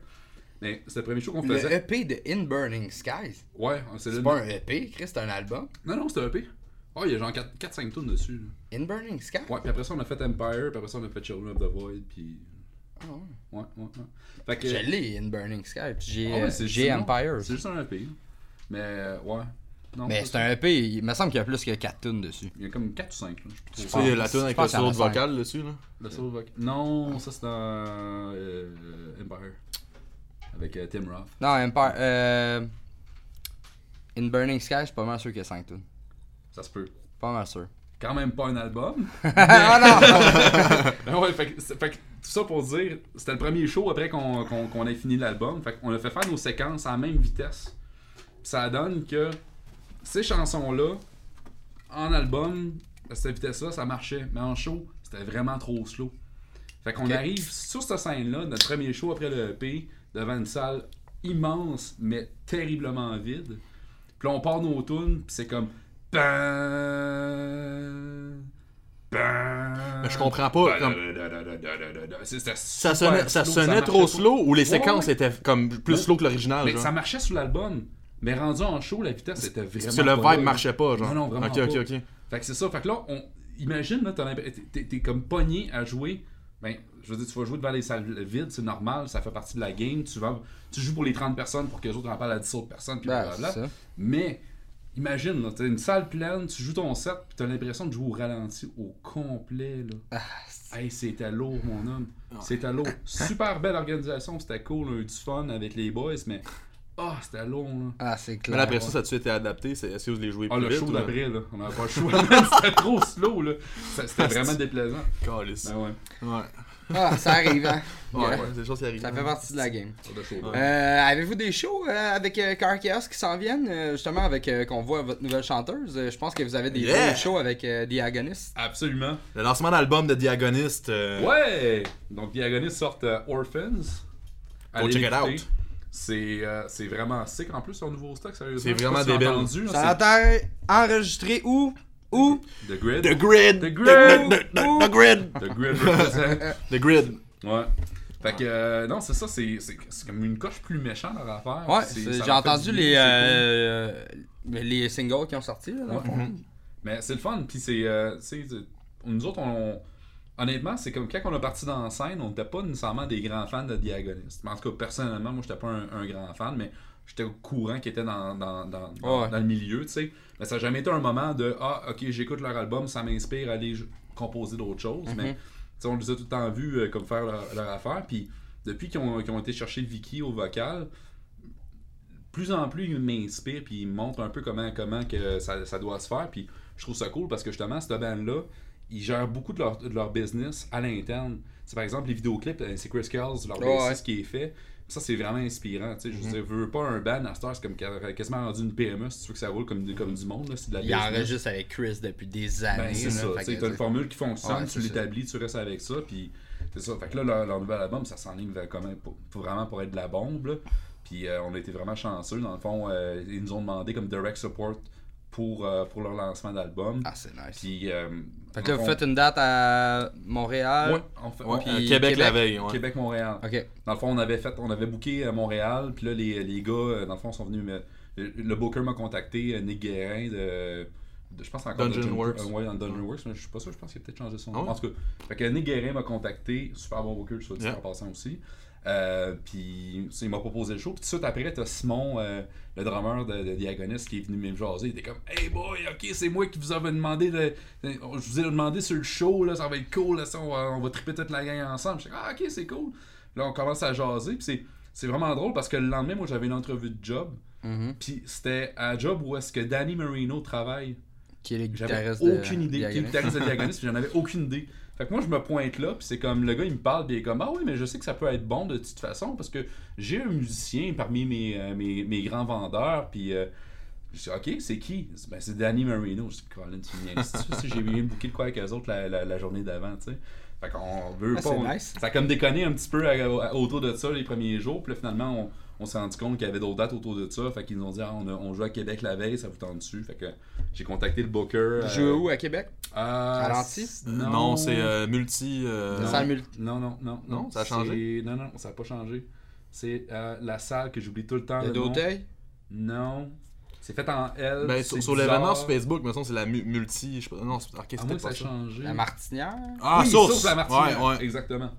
Mais c'était le premier show qu'on Le faisait. EP de In Burning Skies. Ouais, c'est C'est le. pas un EP, Chris, c'est un album. Non, non, c'était un EP. Oh, il y a genre 4-5 tunes dessus. là. In Burning Skies? Ouais, puis après ça, on a fait Empire, puis après ça, on a fait Children of the Void, puis. Ah ouais. Ouais, ouais, ouais. Fait que. Je l'ai, In Burning Skies. puis J'ai Ah ouais, c'est un- Empire. C'est juste un EP. Mais, ouais. Non, Mais c'est un EP, il me semble qu'il y a plus que 4 tunes dessus. Il y a comme 4 ou 5, là. Je sais Tu sais, la tune avec le solo vocal dessus, là. Le solo vocal. Non, ça c'est dans euh, Empire. Avec euh, Tim Roth. Non, Empire. Euh... In Burning Skies, je suis pas mal sûr qu'il y a 5 tunes. Ça se peut. Pas mal sûr. Quand même pas un album. ah non! Ben ouais, fait tout ça pour dire, c'était le premier show après qu'on qu'on, qu'on ait fini l'album. Fait qu'on a fait faire nos séquences en même vitesse. Puis ça donne que ces chansons-là, en album, à cette vitesse-là, ça marchait. Mais en show, c'était vraiment trop slow. Fait qu'on arrive sur cette scène-là, notre premier show après le EP, devant une salle immense, mais terriblement vide. Puis là, on part nos tunes, puis c'est comme. Mais je comprends pas, comme- Ça sonnait, ça sonnait trop slow ou les séquences étaient comme plus slow que l'original, Mais ça marchait sur l'album. Mais rendu en show, la vitesse était vraiment. Que le vibe là. marchait pas, genre. Non, non, vraiment Ok, pas. ok, ok. Fait que c'est ça. Fait que là, on... imagine, là, t'as l'impression- t'es, t'es comme pogné à jouer. Ben, je veux dire, tu vas jouer devant les salles vides, c'est normal, ça fait partie de la game. Tu, vas... tu joues pour les 30 personnes pour que les autres en parlent à 10 autres personnes. Puis Ben, blablabla. c'est. Mais, imagine, là, t'as une salle pleine, tu joues ton set, puis t'as l'impression de jouer au ralenti au complet. Là. Ah, Hey, c'était lourd, mon homme. C'était lourd. Super belle organisation, c'était cool, on a eu du fun avec les boys, mais. Ah, c'était lourd, là. Ah, c'est Mais clair. là, après ça, ça a-tu été adapté? C'est- Est-ce que vous les jouez Ah, plus le vite? show d'après, là. On n'avait pas le choix. c'était trop slow, là. C'était vraiment déplaisant. Calisse. Ben ouais. Ouais. Ah, ça arrive, hein. Ouais, Yeah. ouais, c'est des choses qui arrivent. Ça fait partie de la game. Ouais. Euh, Avez-vous des shows euh, avec euh, Car Chaos qui s'en viennent? Euh, Justement, avec euh, qu'on voit votre nouvelle chanteuse. Euh, je pense que vous avez des Yeah! shows avec euh, The Agonist. Absolument. Le lancement d'album de Diagoniste. euh, Ouais! Donc, Diagonist sort euh, Orphans. Allez check it out. C'est euh, c'est vraiment sick. En plus, son nouveau stock, sérieusement. C'est vraiment débile. entendu, là, Ça a été enregistré où? Où? The Grid. The Grid! The Grid! The, the- the- the Grid! The Grid represent. The Grid! Ouais. Fait que, euh, non, c'est ça, c'est c'est- c'est comme une coche plus méchante leur affaire. Ouais, C'est- c'est- ça j'ai entendu du les, bien, euh, les singles qui ont sorti. Là, dans le. Mais c'est le fun, puis c'est. euh, tu sais, c'est- nous autres, on. Honnêtement, c'est comme quand on a parti dans la scène, on n'était pas nécessairement des grands fans de Diagonist. Mais en tout cas, personnellement, moi, j'étais pas un, un grand fan, mais j'étais au courant qu'ils étaient dans, dans, dans, dans- Ouais. dans le milieu, tu sais. Mais ça n'a jamais été un moment de Ah, ok, j'écoute leur album, ça m'inspire à aller composer d'autres choses. Mais, sais, on les a tout le temps vus euh, comme faire leur, leur affaire. Puis, depuis qu'ils ont, qu'ils ont été chercher Vicky au vocal, plus en plus ils m'inspirent puis ils montrent un peu comment, comment que ça, ça doit se faire puis je trouve ça cool parce que justement cette band là ils gèrent beaucoup de leur, de leur business à l'interne c'est par exemple les vidéoclips euh, c'est Chris Kells leur Ouais, bassiste qui est fait ça c'est vraiment inspirant je veux dire veux pas un band à Star c'est comme qu'a- quasiment rendu une PME si tu veux que ça roule comme, comme du monde là, c'est de la Il enregistre avec Chris depuis des années. Ben, c'est ça. fait Tu t'as une c'est- formule qui fonctionne, Ouais, tu c'est l'établis, tu restes avec ça, puis c'est ça. Fait que là, leur, leur nouvel album, ça s'enligne vers quand même pour, pour vraiment pour être de la bombe, là. Puis euh, on a été vraiment chanceux. Dans le fond, euh, ils nous ont demandé comme direct support pour, euh, pour leur lancement d'album. Ah, c'est nice. Puis. euh, Fait que là, vous faites une date à Montréal. Ouais, on fait, Ouais, Puis à Québec, Québec. la veille, ouais. Québec-Montréal. Ok. Dans le fond, on avait fait, on avait booké à Montréal, puis là, les, les gars, euh, dans le fond, sont venus. me- le, booker m'a contacté, euh, Nick Guérin de. de- je pense encore Dungeon Dungeon Works. euh, ouais, dans Dungeon Works, mais je suis pas sûr, je pense qu'il a peut-être changé son nom. Ah ouais? En tout cas, fait que Nick Guérin m'a contacté, super bon booker, soit dit Yeah. en passant aussi. Euh, puis il m'a proposé le show. Puis tout de suite après, t'as Simon, euh, le drummer de, de Diagonist, qui est venu me jaser. Il était comme Hey boy, ok, c'est moi qui vous avais demandé de. de- Je vous ai demandé sur le show, là, ça va être cool, là, ça, on, va, on va triper toute la gang ensemble. J'étais Ah ok, c'est cool. Là, on commence à jaser. Puis c'est, vraiment drôle parce que le lendemain, moi, j'avais une entrevue de job. Mhm. Puis c'était à job où est-ce que Danny Marino travaille. Qui est le J'avais guitariste de aucune idée. Qui est le guitariste de j'en avais aucune idée. Fait que moi, je me pointe là, puis c'est comme le gars, il me parle, puis il est comme Ah oui, mais je sais que ça peut être bon de toute façon, parce que j'ai un musicien parmi mes, euh, mes, mes grands vendeurs, puis. euh, je dis, ok, c'est qui? Ben, c'est Danny Marino. Je dis, Colin, tu sais, J'ai bien booké de quoi avec eux autres la, la journée d'avant, tu sais. Fait qu'on veut Ah, pas. c'est on- nice. Ça a comme déconné un petit peu à- à- autour de ça les premiers jours. Puis là, finalement, on, on s'est rendu compte qu'il y avait d'autres dates autour de ça. Fait qu'ils nous ont dit, ah, on, a- on joue à Québec la veille, ça vous tente dessus? Fait que j'ai contacté le booker. Vous jouez où à Québec? À Lanty? Non, c'est euh, multi. euh, C'est non. le multi- Non, non, non. Non, ça a changé? Non, non, ça n'a pas changé. C'est euh, la salle que j'oublie tout le temps. Le. Doteuil? Non. C'est fait en L. Ben, sur, sur l'événement sur Facebook, mettons, c'est la mu- multi. Je sais pas, non, c'est ça ça. changé. La Martinière? Ah, oui, Source! La Martinière. Ouais, ouais. Exactement.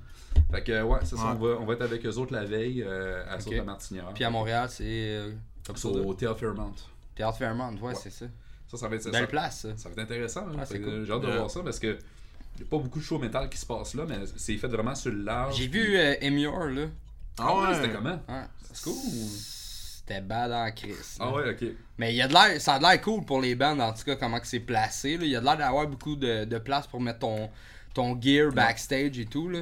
Fait que, ouais, c'est ça. Ouais. On, va, on va être avec eux autres la veille euh, à Ok. Source la Martinière. Puis à Montréal, c'est. euh, comme ça, Sur au Théâtre Fairmont. Théâtre Fairmont, ouais, Ouais. c'est ça. Ça, ça va être ça. Belle place, ça. Ça va être intéressant. hein. C'est cool. J'ai hâte de Yeah. voir ça parce que il n'y a pas beaucoup de show métal qui se passe là, mais c'est fait vraiment sur le large. J'ai vu euh, Emior, là. Ah ouais, ouais. c'était comment? C'est cool. C'était bad en crise. Ah ouais, ok. Mais y a de l'air, ça a de l'air cool pour les bands, en tout cas, comment c'est placé. Il y a de l'air d'avoir beaucoup de, de place pour mettre ton, ton gear backstage et tout. Là.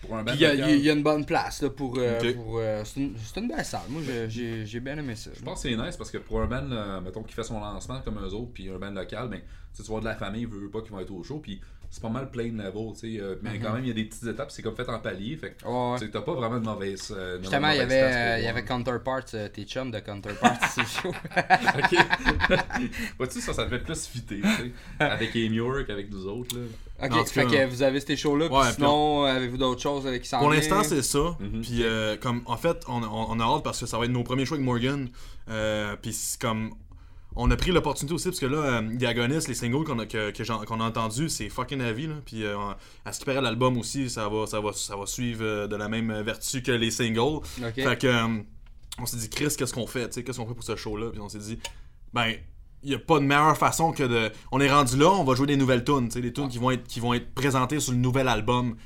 Pour un band il y, a- y une bonne place là, pour. euh, pour, euh, c'est, une, belle salle. Moi, j'ai, bien aimé ça. Je pense que c'est nice parce que pour un band, euh, mettons, qui fait son lancement comme eux autres, puis un band local, ben, tu vois de la famille, veut pas qu'ils vont être au show, puis c'est pas mal plain level, tu sais. euh, mais quand même, il y a des petites étapes, c'est comme fait en palier, fait que Ouais, ouais. t'as pas vraiment de mauvaise. euh, Justement, il y avait, euh, il y voir. avait Counterparts, euh, tes chums de Counterparts, c'est chaud. ok. Vois-tu, ça, ça te fait plus fitter, tu sais. Avec Amy qu'avec nous autres, là. Ok, tout fait cas, que vous avez ces shows-là, puis ouais, sinon, avez-vous d'autres choses qui s'en Pour l'instant, c'est ça. Mhm. Puis, euh, comme, en fait, on, on, on a hâte parce que ça va être nos premiers shows avec Morgan. Euh, puis, c'est comme, on a pris l'opportunité aussi parce que là, euh, Diagonist, les singles qu'on a, que, que a entendus, c'est fucking heavy. Là. Puis, euh, à ce qui paraît, l'album aussi, ça va, ça, va, ça va suivre euh, de la même vertu que les singles. Fait que, euh, on s'est dit, Chris, qu'est-ce qu'on fait? Qu'est-ce qu'on fait pour ce show-là? Puis, on s'est dit, ben, il n'y a pas de meilleure façon que de. On est rendu là, on va jouer des nouvelles tunes, des tunes qui, vont être, qui vont être présentées sur le nouvel album.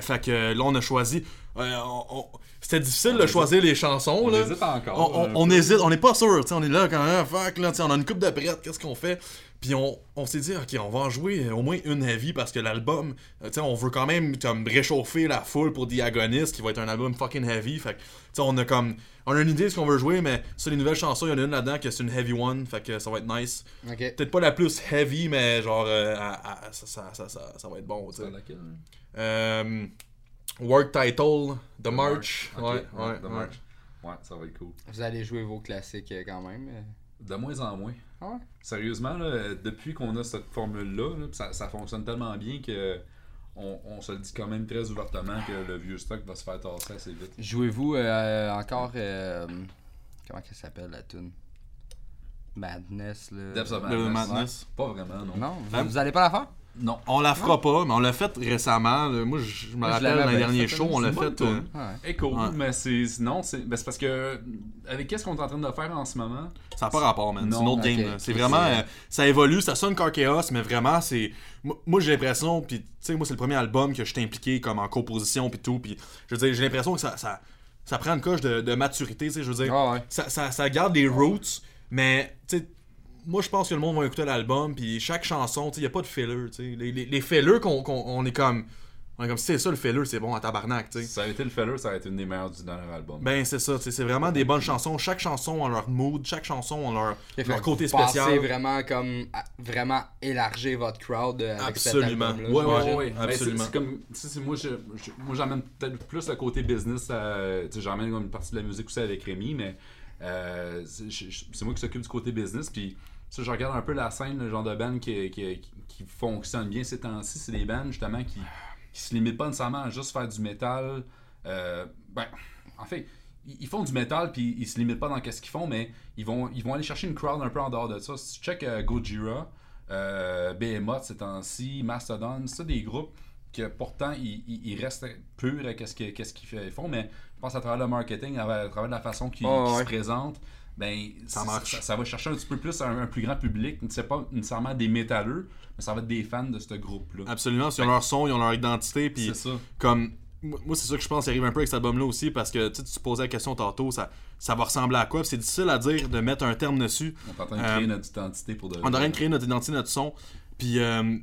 Fait que là, on a choisi. euh, on- on- C'était difficile On de hésite. choisir les chansons. On là. hésite encore. On, hésite, on n'est pas sûr, on est là quand même, fuck, là, on a une coupe de prête, qu'est-ce qu'on fait? Puis on, on s'est dit, ok, on va en jouer au moins une heavy parce que l'album, euh, on veut quand même comme réchauffer la foule pour Diagonist qui va être un album fucking heavy. Fait que, on a comme, on a une idée de ce qu'on veut jouer, mais sur les nouvelles chansons, il y en a une là-dedans que c'est une heavy one, fait que ça va être nice. Peut-être pas la plus heavy, mais genre, euh, à- à- ça, ça, ça, ça- ça va être bon, tu sais. C'est laquelle, hein? Euh, work title, The, March. Ok, Ouais, ouais, The ouais. March. Ouais, ça va être cool. Vous allez jouer vos classiques euh, quand même. euh. De moins en moins. Ah ouais? Sérieusement, là, depuis qu'on a cette formule-là, là, ça, ça fonctionne tellement bien que on, on se le dit quand même très ouvertement que le vieux stock va se faire tasser assez vite. Jouez-vous euh, encore. euh, comment qu'elle s'appelle la tune? Madness là. Depths of Le Madness. Madness. Pas vraiment, non. Non, vous, Hein? vous allez pas la faire? Non. On la fera pas, mais on l'a fait récemment. là. Moi, je je me rappelle dans les bien derniers fait, shows, on l'a fait. euh, tune. Ouais. Écho, Ouais. mais c'est. Non, c'est ben, c'est parce que. Avec qu'est-ce qu'on est en train de faire en ce moment? Ça n'a pas rapport, man. C'est une autre ok, game. C'est vraiment. euh, ça évolue, ça sonne Car Chaos, mais vraiment, c'est. Moi, j'ai l'impression, puis tu sais, moi, c'est le premier album que je suis impliqué comme en composition, puis tout. Puis je veux dire, j'ai l'impression que ça, ça, ça prend une coche de, de maturité, tu sais. Je veux dire, Ah ouais. ça, ça, ça garde les roots, mais tu sais, moi je pense que le monde va écouter l'album, puis chaque chanson, il n'y a pas de filler. tu sais. Les, les, les fillers qu'on qu'on- on est comme. On est comme si c'est ça le filler, c'est bon à tabarnak, tu sais. Ça a été le feller, ça a été une des meilleures du dernier album. Ben c'est ça, tu sais, c'est vraiment des bonnes chansons. Chaque chanson a leur mood, chaque chanson a leur, Fait leur côté pensez spécial. vraiment comme à- vraiment élargir votre crowd euh, avec Absolument. cet album-là. Ouais, ouais, ouais. Ben, absolument. C'est comme, moi, je, je- moi j'emmène peut-être plus le côté business. euh, tu sais, j'emmène comme une partie de la musique aussi avec Rémi, mais euh, c'est je- je- c'est moi qui s'occupe du côté business. Puis, ça, je regarde un peu la scène, le genre de band qui, qui, fonctionne bien ces temps-ci. C'est des bands justement qui, qui se limitent pas nécessairement à juste faire du métal. Euh, ben, en fait, ils, font du métal puis ils se limitent pas dans qu'est-ce qu'ils font, mais ils vont, ils vont aller chercher une crowd un peu en dehors de ça. Si tu check euh, Gojira, euh, Behemoth ces temps-ci, Mastodon, c'est des groupes que pourtant ils, ils- ils restent purs à qu'est-ce que- qu'est-ce qu'ils font, mais je pense à travers le marketing, à, travers la façon qu'ils Oh, ouais. se présentent, ben Ça ça, marche. ça- ça va chercher un petit peu plus un, un plus grand public. C'est pas nécessairement des métalleux, mais ça va être des fans de ce groupe-là. Absolument, ils ont leur son, ils ont leur identité, puis C'est ça. comme moi c'est ça que je pense qui arrive un peu avec cet album là aussi parce que tu te posais la question tantôt ça, ça va ressembler à quoi? C'est difficile à dire de mettre un terme dessus On est en train de créer Euh, notre identité pour de on est en train de créer notre identité notre son puis euh,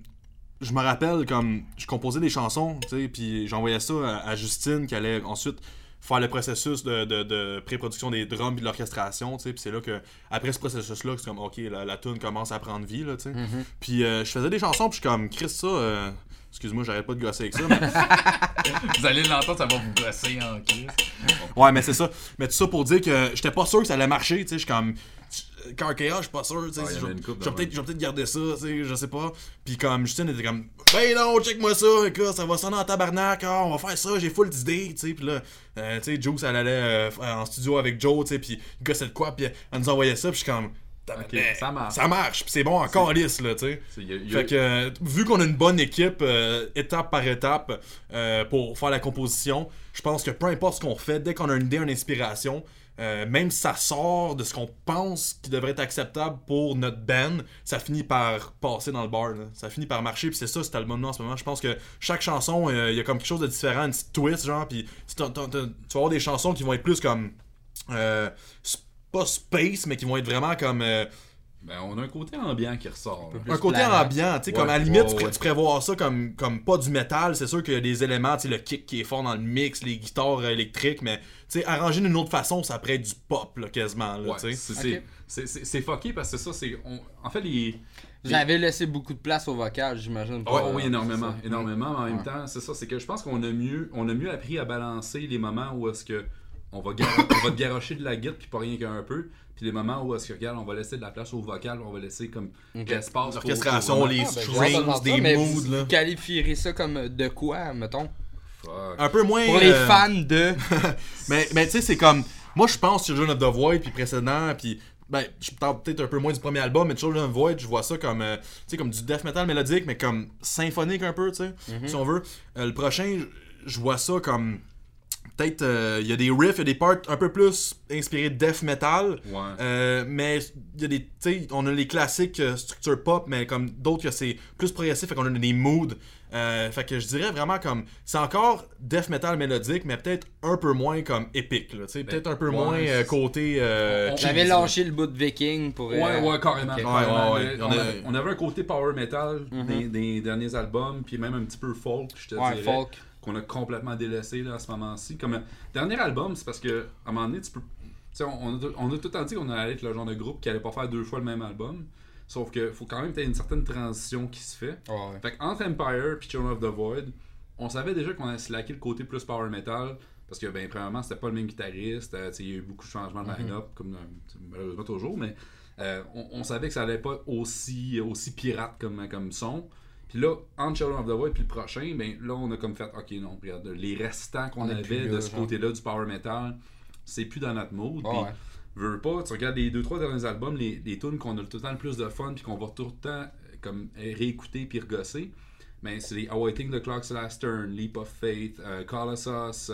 je me rappelle comme je composais des chansons tu sais puis j'envoyais ça à, à Justine qui allait ensuite faire le processus de, de, de pré-production des drums puis de l'orchestration tu sais puis c'est là que après ce processus là c'est comme ok la, la tune commence à prendre vie là tu sais Mhm. puis euh, je faisais des chansons puis je suis comme Chris ça euh, excuse-moi j'arrête pas de gosser avec ça mais Vous allez l'entendre, ça va vous gosser en crise. Ouais, mais c'est ça. Mais tout ça pour dire que j'étais pas sûr que ça allait marcher, tu sais. Je suis comme. Car Chaos, je suis pas sûr, y je vais peut-être garder ça, je sais pas. Puis comme Justine était comme, ben non, check-moi ça, écoute, ça va sonner en tabarnak, ah, on va faire ça, j'ai full d'idées. Puis là, euh, tu sais, Juice, elle allait euh, en studio avec Joe, puis il gossait de quoi, puis elle nous envoyait ça, puis je suis comme, ben, ça marche. Ça marche, puis c'est bon encore lisse, là, tu sais. A- Fait que, euh, vu qu'on a une bonne équipe, euh, étape par étape, euh, pour faire la composition, je pense que peu importe ce qu'on fait, dès qu'on a une idée, une inspiration, euh, même si ça sort de ce qu'on pense qui devrait être acceptable pour notre band, ça finit par passer dans le bar. là. Ça finit par marcher, puis c'est ça cet album-là en ce moment. Je pense que chaque chanson, euh, il y a comme quelque chose de différent, une petite twist, genre, puis tu vas avoir des chansons qui vont être plus comme. euh, pas space, mais qui vont être vraiment comme. Euh, Ben, on a un côté ambiant qui ressort. Plus un côté planant. ambiant, tu sais, Ouais, comme à la limite, ouais, tu, ouais. voir ça comme, comme pas du métal, c'est sûr qu'il y a des éléments, tu sais, le kick qui est fort dans le mix, les guitares euh, électriques, mais tu sais, arrangé d'une autre façon, ça pourrait être du pop, là, quasiment, là, c'est- c'est- Ok. c'est c'est- c'est fucké parce que c'est ça, c'est. on- En fait, les. Vous avez laissé beaucoup de place au vocal, j'imagine. Ah oui, énormément, énormément, mais en même Ouais. temps, c'est ça, c'est que je pense qu'on a mieux, on a mieux appris à balancer les moments où est-ce que on va, gar- on va te garocher de la guitare puis pas rien qu'un peu, puis les moments où est-ce que regarde, on va laisser de la place au vocal, on va laisser comme Ok. l'espace L'orchestration, les Ah, ben, strings, des moods, là. vous qualifierez ça comme de quoi, mettons? Fuck. Un peu moins. Pour les euh, fans de. Mais, mais tu sais, c'est comme. Moi, je pense Children of the Void, puis précédent, puis. Ben, je parle peut-être un peu moins du premier album, mais Children of Void, je vois ça comme, euh, tu sais, comme du death metal mélodique, mais comme symphonique un peu, tu sais, si on veut. Euh, le prochain, je vois ça comme. Peut-être, euh, il y a des riffs, il y a des parts un peu plus inspirés de death metal. Ouais. Euh, mais il y a des. Tu sais, on a les classiques euh, structure pop, mais comme d'autres que c'est plus progressif, fait qu'on a des moods. Euh, fait que je dirais vraiment comme. C'est encore death metal mélodique, mais peut-être un peu moins comme épique, là. Tu sais, peut-être un peu ouais, moins euh, côté. euh, On- J'avais lâché le bout de Viking pour. Ouais, euh, ouais, carrément. ok. carrément. Ouais, ouais, ouais. On, avait, on avait un côté power metal Mhm. des, des derniers albums, puis même un petit peu folk, je te Ouais, dirais. folk. Qu'on a complètement délaissé là, à ce moment-ci. Comme euh, dernier album, c'est parce que à un moment donné, tu peux. On, on a, tout- on a tout le temps dit qu'on allait être le genre de groupe qui allait pas faire deux fois le même album. Sauf que faut quand même qu'il y ait une certaine transition qui se fait. Ouais, ouais. Fait qu'entre Empire et Children of the Void, on savait déjà qu'on allait slacker le côté plus power metal. Parce que, ben, premièrement, c'était pas le même guitariste. euh, il y a eu beaucoup de changements de line-up, comme malheureusement toujours. Mais euh, on, on savait que ça allait pas aussi, aussi pirate comme, comme son. Puis là, entre Children of the Void puis le prochain, ben là, on a comme fait, ok, non, regarde, les restants qu'on avait de ce côté-là du power metal, c'est plus dans notre mode. Puis, ouais. veux pas, tu regardes les deux trois derniers albums, les, les tunes qu'on a tout le temps le plus de fun puis qu'on va tout le temps euh, comme euh, réécouter puis regosser, ben c'est les Awaiting the Clock's Last Turn, Leap of Faith, euh, Colossus,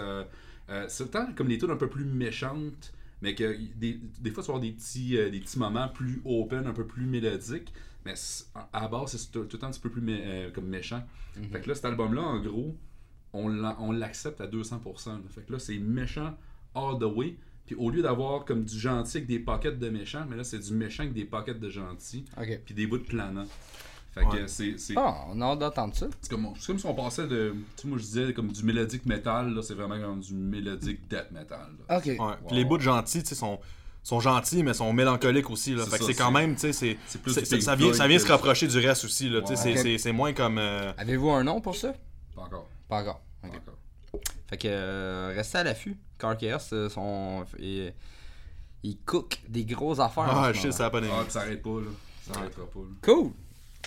c'est le temps comme les tunes un peu plus méchantes, mais que des, des fois tu vas avoir des petits, euh, des petits moments plus open, un peu plus mélodiques, mais à la base c'est tout, le temps un petit peu plus mé- euh, comme méchant. Fait que là cet album là en gros, on l'a- on l'accepte à 200%. là. Fait que là, c'est méchant all the way. Puis au lieu d'avoir comme du gentil avec des pockets de méchants, mais là, c'est du méchant avec des pockets de gentil. Ok. Puis des bouts de planants. Fait que Ouais. c'est c'est- Ah, on a hâte d'entendre ça. c'est comme, comme si on passait de. Tu sais, moi, je disais comme du mélodique metal, là, c'est vraiment comme du mélodique death metal. là. Ok. Ouais. Puis les bouts de gentils, tu sais, sont sont gentils mais sont mélancoliques aussi là. C'est Fait que ça, c'est quand même tu sais c'est c'est plus c'est- Pink ça vient ça vient que- se rapprocher du reste aussi là, tu sais Ouais. c'est- c'est moins comme euh, Avez-vous un nom pour ça? Pas encore. Pas encore. Pas Ok. encore. Fait que euh, restez à l'affût. Car Chaos, euh, sont. Ils, ils cook des grosses affaires. ah shit moment. ça a pas Ah, ça arrête pas, là. Ça arrêtera pas, là. Cool.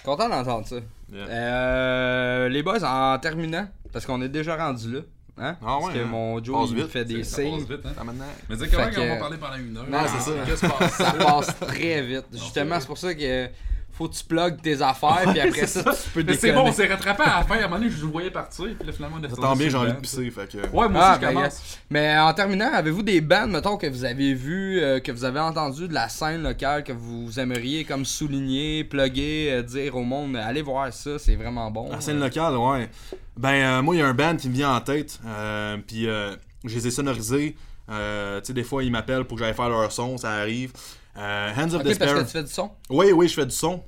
Content d'entendre ça. Yeah. Euh, les boys, en terminant, parce qu'on est déjà rendu là. Hein? Ah parce ouais, que hein? mon Joe Passe il vite. fait des Ça passe signes. vite, hein. Ah. Mais dis comment Fait que- on va parler pendant une heure? Non, c'est ça. Se passe? Ça passe très vite. Justement, c'est c'est pour ça que faut que tu plugues tes affaires, puis après ça, tu peux Mais c'est déconner. bon, on s'est rattrapé à la fin. À un moment donné, je le voyais partir, puis là, finalement, on tombe bien, j'ai le envie de pisser fait que Ouais, moi Ah, aussi, je ben, commence. yes. Mais en terminant, avez-vous des bands, mettons, que vous avez vu, euh, que vous avez entendu de la scène locale, que vous aimeriez comme souligner, plugger, euh, dire au monde, allez voir ça, c'est vraiment bon. La scène locale, ouais. Ben, euh, moi, il y a un band qui me vient en tête. euh, Puis, euh, je les ai sonorisés. Euh, tu sais, des fois, ils m'appellent pour que j'aille faire leur son, ça arrive. Euh, Hands of Ok, parce Despair. que tu fais du son. Oui, oui, je fais du son.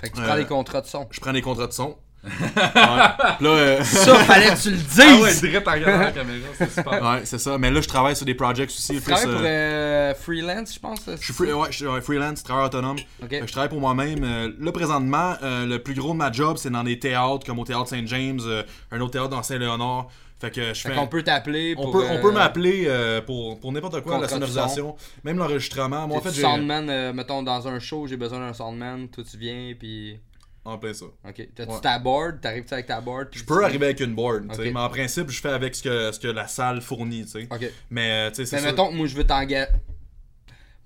Fait que tu Euh, prends des contrats de son. Je prends des contrats de son. là, euh, Ça, fallait que tu le dises! Ah ouais, direct regardant la caméra, c'est super. ouais, c'est ça. Mais là, je travaille sur des projects aussi. Tu plus, travailles pour euh, euh, freelance, je pense. Je suis free- ouais, je suis, ouais, freelance, travailleur autonome. Ok. Fait que Je travaille pour moi-même. Euh, là, présentement, euh, le plus gros de ma job, c'est dans des théâtres, comme au Théâtre Saint-James, euh, un autre théâtre dans Saint-Léonard. Fait que je Fait fais... qu'on peut t'appeler on pour. peut, on euh, peut m'appeler euh, pour, pour n'importe quoi, la du sonorisation, même l'enregistrement. Moi, en fait, j'ai... soundman, euh, mettons, dans un show, j'ai besoin d'un soundman, toi tu viens, puis. En plein ça. Ok. T'as-tu Ouais. ta board? T'arrives-tu avec ta board puis Je tu peux viens? arriver avec une board, tu sais, Ok. mais en principe, je fais avec ce que, ce que la salle fournit, tu sais. Ok. Mais, euh, tu sais, c'est Mais ça. mettons que moi je veux t'engager.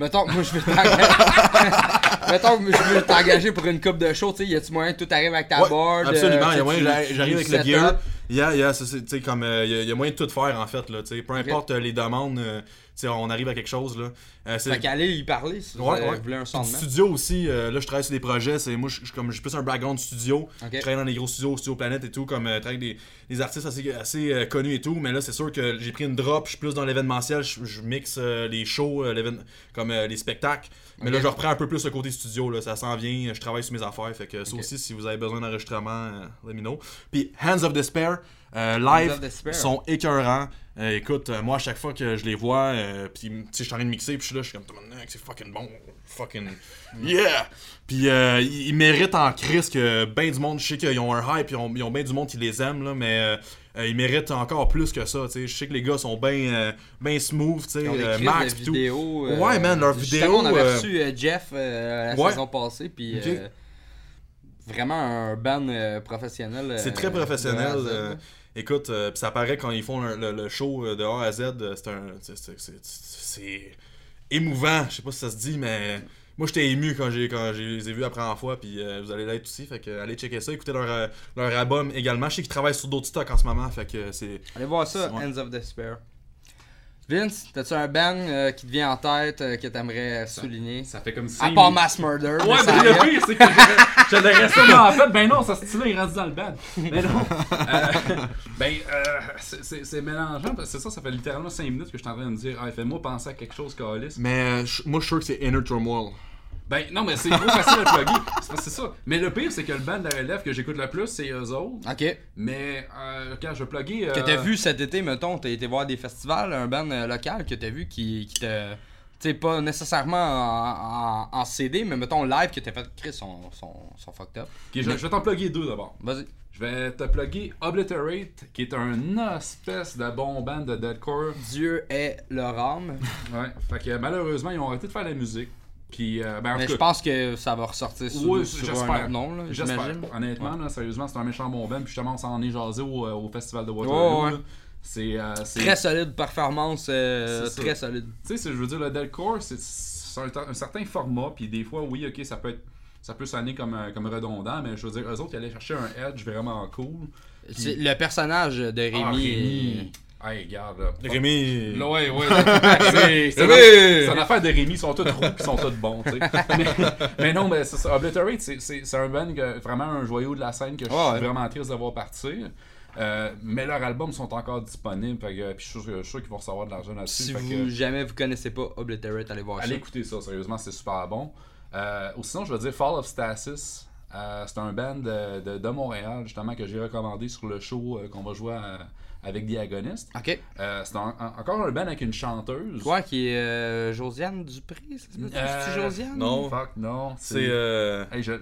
Mettons que moi je veux t'engager. mettons que je veux t'engager pour une coupe de show, tu sais, y a-tu moyen que tout arrive avec ta Ouais, board absolument, il y a tu- moyen, j'arrive tu- avec le gear. Yeah, yeah, ça, c'est- comme, euh, il y, a- il y a moyen de tout faire, en fait, là, tu sais. Peu importe euh, les demandes, euh, sais, on arrive à quelque chose, là. Euh, c'est- Fait qu'aller y parler si Ouais, vous ouais. voulez un soundman. studio aussi, euh, là je travaille sur des projets, c'est moi je comme j'ai plus un background studio. Ok. Je travaille dans des gros studios, Studio Planète et tout, comme euh, travaille avec des, des artistes assez, assez euh, connus et tout, mais là c'est sûr que j'ai pris une drop, je suis plus dans l'événementiel, je, je mixe euh, les shows, comme les spectacles. Mais là je reprends un peu plus le côté studio, là, ça s'en vient, je travaille sur mes affaires, fait que ça aussi si vous avez besoin d'enregistrement, let me know. Puis Hands of Despair, live, of Despair. sont écœurants. Euh, écoute, euh, moi à chaque fois que je les vois, euh, puis je suis en train de mixer, puis je suis là, je suis comme, c'est fucking bon, fucking yeah! Puis euh, ils ils méritent en crise que ben du monde, je sais qu'ils ont un hype, ils ont, ils ont ben du monde qui les aime, là, mais ils méritent encore plus que ça, tu sais. Je sais que les gars sont ben, ben smooth, tu sais, Max tout. Ouais, man, justement, vidéos, on avait reçu Jeff la Ouais. saison passée, puis vraiment un band euh, professionnel. C'est très professionnel. Écoute, euh, pis ça paraît quand ils font le, le- le show euh, de A à Z, euh, c'est un. c'est- émouvant. Je sais pas si ça se dit, mais. Moi, j'étais ému quand j'ai quand je les ai vus la première fois, puis euh, vous allez l'être aussi. Fait que allez checker ça, écoutez leur, leur album également. Je sais qu'ils travaillent sur d'autres stocks en ce moment, fait que c'est. Allez voir ça, Ouais. Ends of Despair. Vince, t'as-tu un band euh, qui te vient en tête euh, que t'aimerais souligner? Ça fait comme si. À part Mass Murder. Ouais, mais le pire, c'est que je- l'aurais sûrement en fait. Ben non, ça style-là, il est rendu dans le bad. Mais non. Euh, ben, euh, c'est- c'est c'est mélangeant parce que c'est ça, ça fait littéralement 5 minutes que je suis en train de me dire, ah, fais-moi penser à quelque chose, Calis. Mais euh, moi, je suis sûr que c'est Inner Turmoil. Ben non, mais c'est trop facile à plugger. C'est parce que c'est ça. Mais le pire, c'est que le band de la relève que j'écoute le plus, c'est eux autres. Ok. Mais euh, quand je vais plugger. Que euh, t'as vu cet été, mettons, t'as été voir des festivals, un band euh, local que t'as vu qui, qui te. Tu sais, pas nécessairement en, en- en CD, mais mettons live que t'as fait. Chris, sont, sont, sont fucked up. ok, je, je vais t'en plugger deux d'abord. Vas-y. Je vais te plugger Obliterate, qui est un espèce de bon band de deadcore. Dieu est leur âme. Ouais. Fait que malheureusement, ils ont arrêté de faire la musique. Puis, euh, ben, en mais tout je cas, pense que ça va ressortir sur, Oui, sur un autre nom, là, J'espère. j'imagine. Honnêtement, là, sérieusement, c'est un méchant bon band. Puis justement, on s'en est jasé au, euh, au festival de Waterloo. Ouais, ouais. C'est. euh, c'est- Très solide performance, euh, ça. très solide. Tu sais, je veux dire, le deadcore, c'est c'est un, un certain format, puis des fois, oui, ok, ça peut être. Ça peut sonner comme, comme redondant, mais je veux dire, eux autres, ils allaient chercher un edge vraiment cool. Le personnage de Rémi. Ah, est- Rémi. Hey, regarde, là. Rémi. Là, ouais, ouais. Rémi! c'est une affaire de Rémi, ils sont tous roux ils sont tous bons, tu sais. Mais, mais non, mais c'est ça. Obliterate, c'est- un band, que- vraiment un joyau de la scène que je ouais. suis vraiment triste de voir partir. Euh, mais leurs albums sont encore disponibles, fait que, puis je suis sûr, qu'ils vont recevoir de l'argent là-dessus. Si vous que- jamais vous connaissez pas Obliterate, allez voir Allez ça. écouter ça, sérieusement, c'est super bon. Euh, ou sinon, je veux dire Fall of Stasis. Euh, c'est un band de, de, de Montréal, justement, que j'ai recommandé sur le show qu'on va jouer à- avec Diagoniste. Ok. Euh, c'est un- un- encore un band avec une chanteuse. Quoi, qui est euh, Josiane Dupré, peut Euh, C'est Josiane? non. Fuck, non. C'est. Euh... Hey, je-.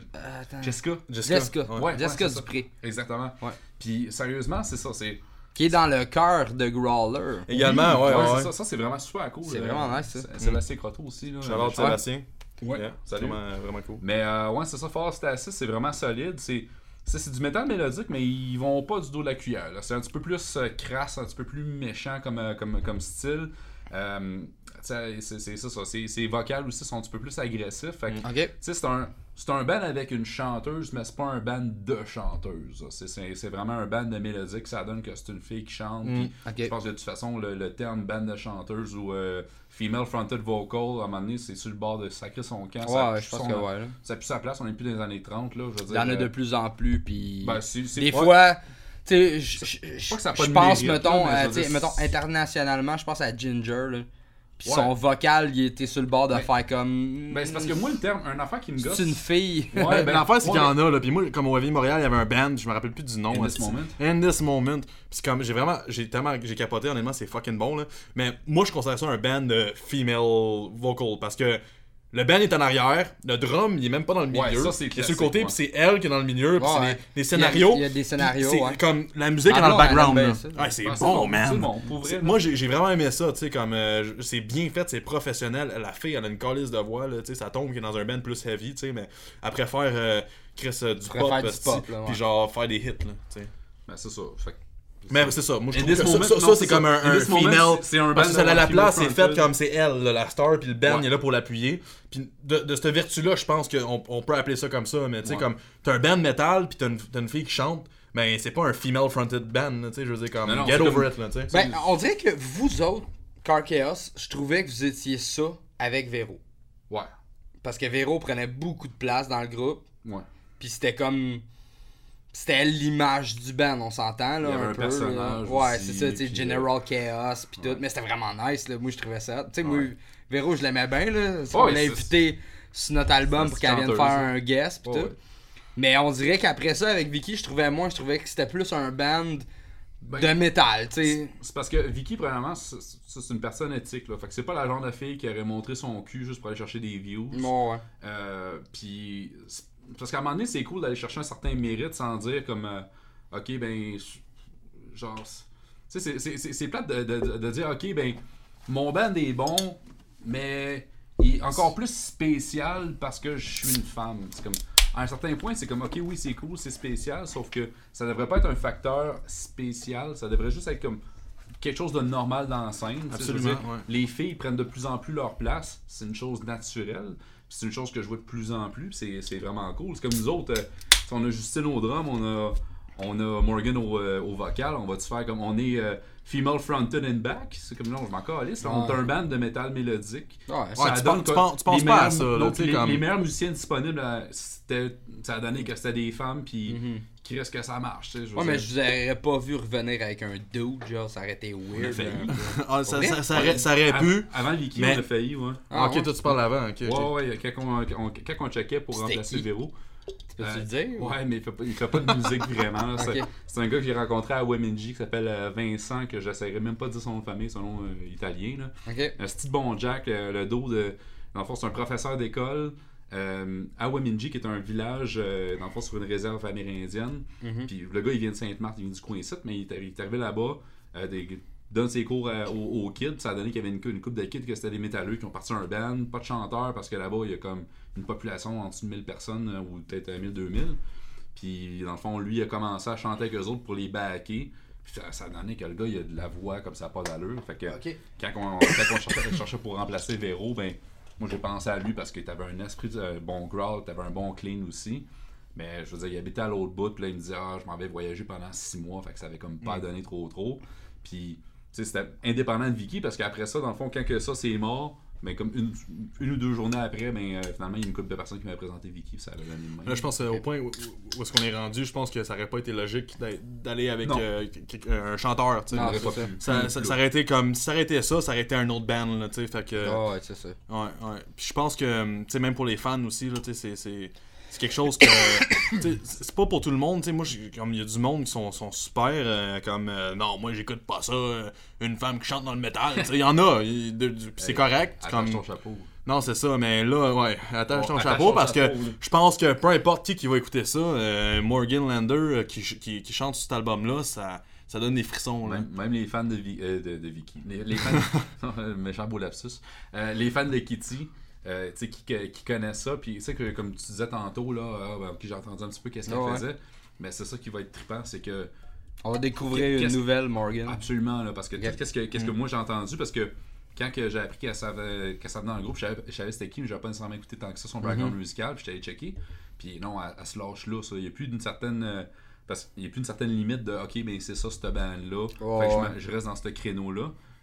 Jessica. Jessica. Jessica. Ouais. Ouais, Jessica ouais, c'est ça. Dupré. Exactement. Ouais. Puis, sérieusement, c'est ça. C'est Qui est dans le cœur de Growler. Également, ouais, ouais. c'est ouais. Ça, ça c'est vraiment super cool. C'est là. vraiment nice, ça. C'est- Sébastien Croteau aussi. Là, Je- Sébastien. Ouais. Yeah, Salut. Vraiment, vraiment cool. Mais euh, ouais, c'est ça, Fall Stasis, c'est vraiment solide. C'est c'est c'est du métal mélodique, mais ils vont pas du dos de la cuillère. C'est un petit peu plus euh, crasse, un petit peu plus méchant comme, euh, comme, comme style. Euh, c'est c'est ça, ça. Ses, vocales aussi sont un petit peu plus agressifs. Sais, c'est un, c'est un band avec une chanteuse, mais c'est pas un band de chanteuse. C'est- vraiment un band de mélodique. Ça donne que c'est une fille qui chante. Mm. Je pense que de toute façon, le, le terme band de chanteuse ou euh, female fronted vocal, à un moment donné, c'est sur le bord de sacrer son camp. ça Ouais, pue je pense son- que ouais. là. ça pue sa place, on est plus dans les années 30, là, je veux Il y en a dire, de euh, plus en plus, puis. ben, des fois, tu sais, je- que ça pense, mettons, là, à- dire, mettons, internationalement, je pense à Ginger, là, Puis Ouais. son vocal, il était sur le bord de Ben- faire comme. Ben, c'est parce que moi, le terme, un affaire qui me gosse. C'est une fille. Ouais, Ben, ben, l'affaire, c'est ouais, qu'il y en a, là. Puis moi, comme au Réveil Montréal, il y avait un band, je me rappelle plus du nom. In là, This Moment. In This Moment. Puis comme, j'ai vraiment, j'ai tellement, j'ai capoté, honnêtement, c'est fucking bon, là. Mais moi, je considère ça un band de female vocal parce que le band est en arrière, le drum, il est même pas dans le milieu. Ouais, ça, c'est il est sur le côté, puis c'est elle qui est dans le milieu, puis Ouais, c'est ouais. des, des Il y a- scénarios. il y a des scénarios, c'est ouais. comme la musique Ah est dans non, le background, là. Ouais, c'est Ah, c'est bon, bon, man. bon, pour vrai. Moi, j'ai j'ai vraiment aimé ça, tu sais, comme euh, c'est bien fait, c'est professionnel. La fille, elle a une calice de voix, là, tu sais, ça tombe qui est dans un band plus heavy, tu sais, mais après faire euh, Chris euh, du pop, faire du pop, puis genre faire des hits, là, tu sais. Ben, c'est ça. Fait que- Mais c'est ça, moi je trouve que ça, moment, ça, c'est comme un, female. c'est- c'est un parce que celle à la place, c'est fait comme c'est elle, là, la star, puis le band, Ouais. il est là pour l'appuyer. Puis de, de cette vertu-là, je pense qu'on on peut appeler ça comme ça, mais tu sais, Ouais. comme t'as un band metal, puis t'as une, t'as une fille qui chante, ben c'est pas un female fronted band, tu sais, je veux dire, comme Non, get c'est over comme- it, là, tu sais. Ben, on dirait que vous autres, Car Chaos, je trouvais que vous étiez ça avec Véro. Ouais. Parce que Véro prenait beaucoup de place dans le groupe. Ouais. Puis c'était comme. C'était l'image du band, on s'entend là. Il y avait un, un peu, personnage là. Ouais, c'est ça, tu sais, General Chaos, puis ouais. tout. Mais c'était vraiment nice, là. Moi, je trouvais ça. Tu sais, moi. Véro, je l'aimais bien, là. Ouais, on l'a invité sur notre album pour qu'elle vienne faire un guest, puis tout. ouais. Mais on dirait qu'après ça, avec Vicky, je trouvais moins, je trouvais que c'était plus un band Ben, de métal, tu sais. C'est parce que Vicky, premièrement, c'est une personne éthique. Là. Fait que c'est pas la genre de fille qui aurait montré son cul juste pour aller chercher des views. Ouais, ouais. Euh, puis, parce qu'à un moment donné, c'est cool d'aller chercher un certain mérite sans dire comme, euh, ok, ben, genre, tu sais, c'est- plate de, de- de dire, ok, ben, mon band est bon, mais il est encore plus spécial parce que je suis une femme. C'est comme, à un certain point, c'est comme, ok, oui, c'est cool, c'est spécial, sauf que ça devrait pas être un facteur spécial, ça devrait juste être comme quelque chose de normal dans la scène. Absolument, dire, ouais. Les filles prennent de plus en plus leur place, c'est une chose naturelle. C'est une chose que je vois de plus en plus, c'est vraiment cool. C'est comme nous autres, euh, on a Justine au drum, on a, on a Morgan au, euh, au vocal, on va-tu faire comme on est euh, female fronted and back C'est comme non, je m'en calisse. là, On est un band de métal mélodique. Ouais, tu donne penses- tu que penses- tu penses les pas à meilleurs- ça, là, donc, tu sais, les, comme- les meilleurs musiciens disponibles, euh, c'était- ça a donné que c'était des femmes, puis Mhm. qui reste que ça marche. tu sais, je veux Ouais, mais dire. je vous aurais pas vu revenir avec un dude, genre, ça aurait été weird. failli. un peu. Ah, ça, vrai? ça, ça aurait, ça aurait Avant- pu. Avant Vicky, mais- on a failli, ouais. Ah, ok, ouais? toi tu parles avant, ok. ok. Ouais, ouais, quand on, on- quand on checkait pour C'était remplacer qui? Véro. Tu peux-tu Euh, le dire? Ouais, mais il fait pas, il fait pas de musique vraiment. C'est un gars que j'ai rencontré à Weminji qui s'appelle euh, Vincent, que j'essaierai même pas de dire son nom de famille, son nom euh, italien. Là. Ok. Un petit bon Jack, le dos de. Dans le fond, c'est un professeur d'école euh, à Weminji, qui est un village, euh, dans le fond, sur une réserve amérindienne. Mhm. Puis le gars, il vient de Sainte-Marthe, il vient du coin ici, mais il est, arri- il est arrivé là-bas, euh, des- donne ses cours à- aux, aux kids, ça a donné qu'il y avait une, une couple de kids que c'était des métalleux qui ont parti un band, pas de chanteurs, parce que là-bas, il y a comme une population en dessous de 1000 personnes, euh, ou peut-être euh, 1000-2000. Puis dans le fond, lui, il a commencé à chanter avec eux autres pour les backer. Puis ça, ça a donné que le gars, il a de la voix comme ça, pas d'allure. Fait que quand on, quand on cherchait, cherchait pour remplacer Véro, ben, moi j'ai pensé à lui parce qu'il avait un esprit de bon growl, t'avais un bon clean aussi. Mais je veux dire, il habitait à l'autre bout, puis là il me disait Ah, je m'en vais voyager pendant six mois, fait que ça avait comme pas donné trop trop. Puis, c'était indépendant de Vicky parce qu'après ça, dans le fond, quand que ça c'est mort, ben comme une, une ou deux journées après, ben euh, finalement, il y a une couple de personnes qui m'avaient présenté Vicky, ça avait donné le même. Là, je pense euh, au point où, où est-ce qu'on est rendu, je pense que ça aurait pas été logique d'a- d'aller avec euh, un chanteur. Non, ça. Ça, ça, ça aurait été comme si ça aurait été ça, ça aurait été un autre band là, fait que Ah ouais, c'est ça. ouais, ouais. Puis je pense que tu sais même pour les fans aussi c'est c'est quelque chose que c'est pas pour tout le monde, tu sais moi comme il y a du monde qui sont, sont super euh, comme euh, non, moi j'écoute pas ça, euh, une femme qui chante dans le métal, tu sais il y en a, c'est Hey, correct, Attache comme ton chapeau. non, c'est ça, mais là, ouais, attache Bon, ton attache chapeau ton parce chapeau, que là. je pense que peu importe qui qui va écouter ça, Morgan Lander qui, qui, qui chante sur cet album-là, ça, ça donne des frissons. Là. Même, même les fans de, Vi- euh, de, de Vicky. Les, les fans. méchant beau lapsus. Euh, les fans de Kitty. Euh, tu sais, qui, qui connaissent ça, puis tu sais que comme tu disais tantôt, là, ah, ben, j'ai entendu un petit peu qu'est-ce qu'elle Ouais. faisait, mais c'est ça qui va être trippant, c'est que On va découvrir une nouvelle Morgan. Absolument, là, parce que qu'est-ce que, que Mm. moi j'ai entendu, parce que quand que j'ai appris qu'elle savait, qu'elle savait dans le groupe, je savais, c'était qui, mais j'avais pas nécessairement écouté tant que ça son background Mhm. musical, puis j'étais allé checker, puis non, elle, elle se lâche là, ça. il y a plus d'une certaine... euh, parce qu'il a plus une certaine limite de ok ben c'est ça cette band là Ouais, fait que je ouais. me- je, reste dans ce créneau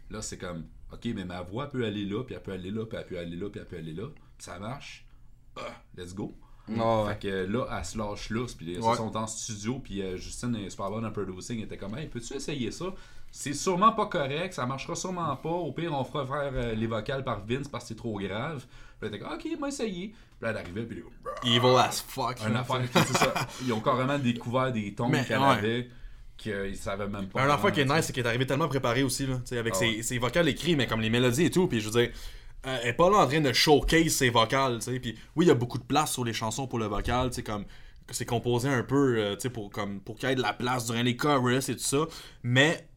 là c'est comme ok mais ma voix peut aller là puis elle peut aller là puis elle peut aller là puis elle peut aller là puis ça marche ah, let's go ouais. fait que là, elle se lâche là, puis Ouais. ils sont en studio, puis euh, Justine est super bonne en producing, elle était comme, hey, peux-tu essayer ça? c'est sûrement pas correct, ça marchera sûrement pas. Au pire, on fera faire euh, les vocales par Vince parce que c'est trop grave. Puis là, t'es comme, ok, moi essayer. Puis là, elle arrivait, puis Evil as fuck. un affaire, c'est ça. Ils ont carrément découvert des tons qu'elle ouais. avait qu'ils savaient même pas. Un affaire qui est nice, c'est qu'elle est arrivée tellement préparée aussi, là, avec Ah ses, ouais. ses vocales écrits, mais comme les mélodies et tout. Puis je veux dire, euh, elle est pas là en train de showcase ses vocales. Puis oui, il y a beaucoup de place sur les chansons pour le vocal, comme c'est composé un peu, euh, pour, comme, pour qu'il y ait de la place durant les chorus et tout ça. Mais,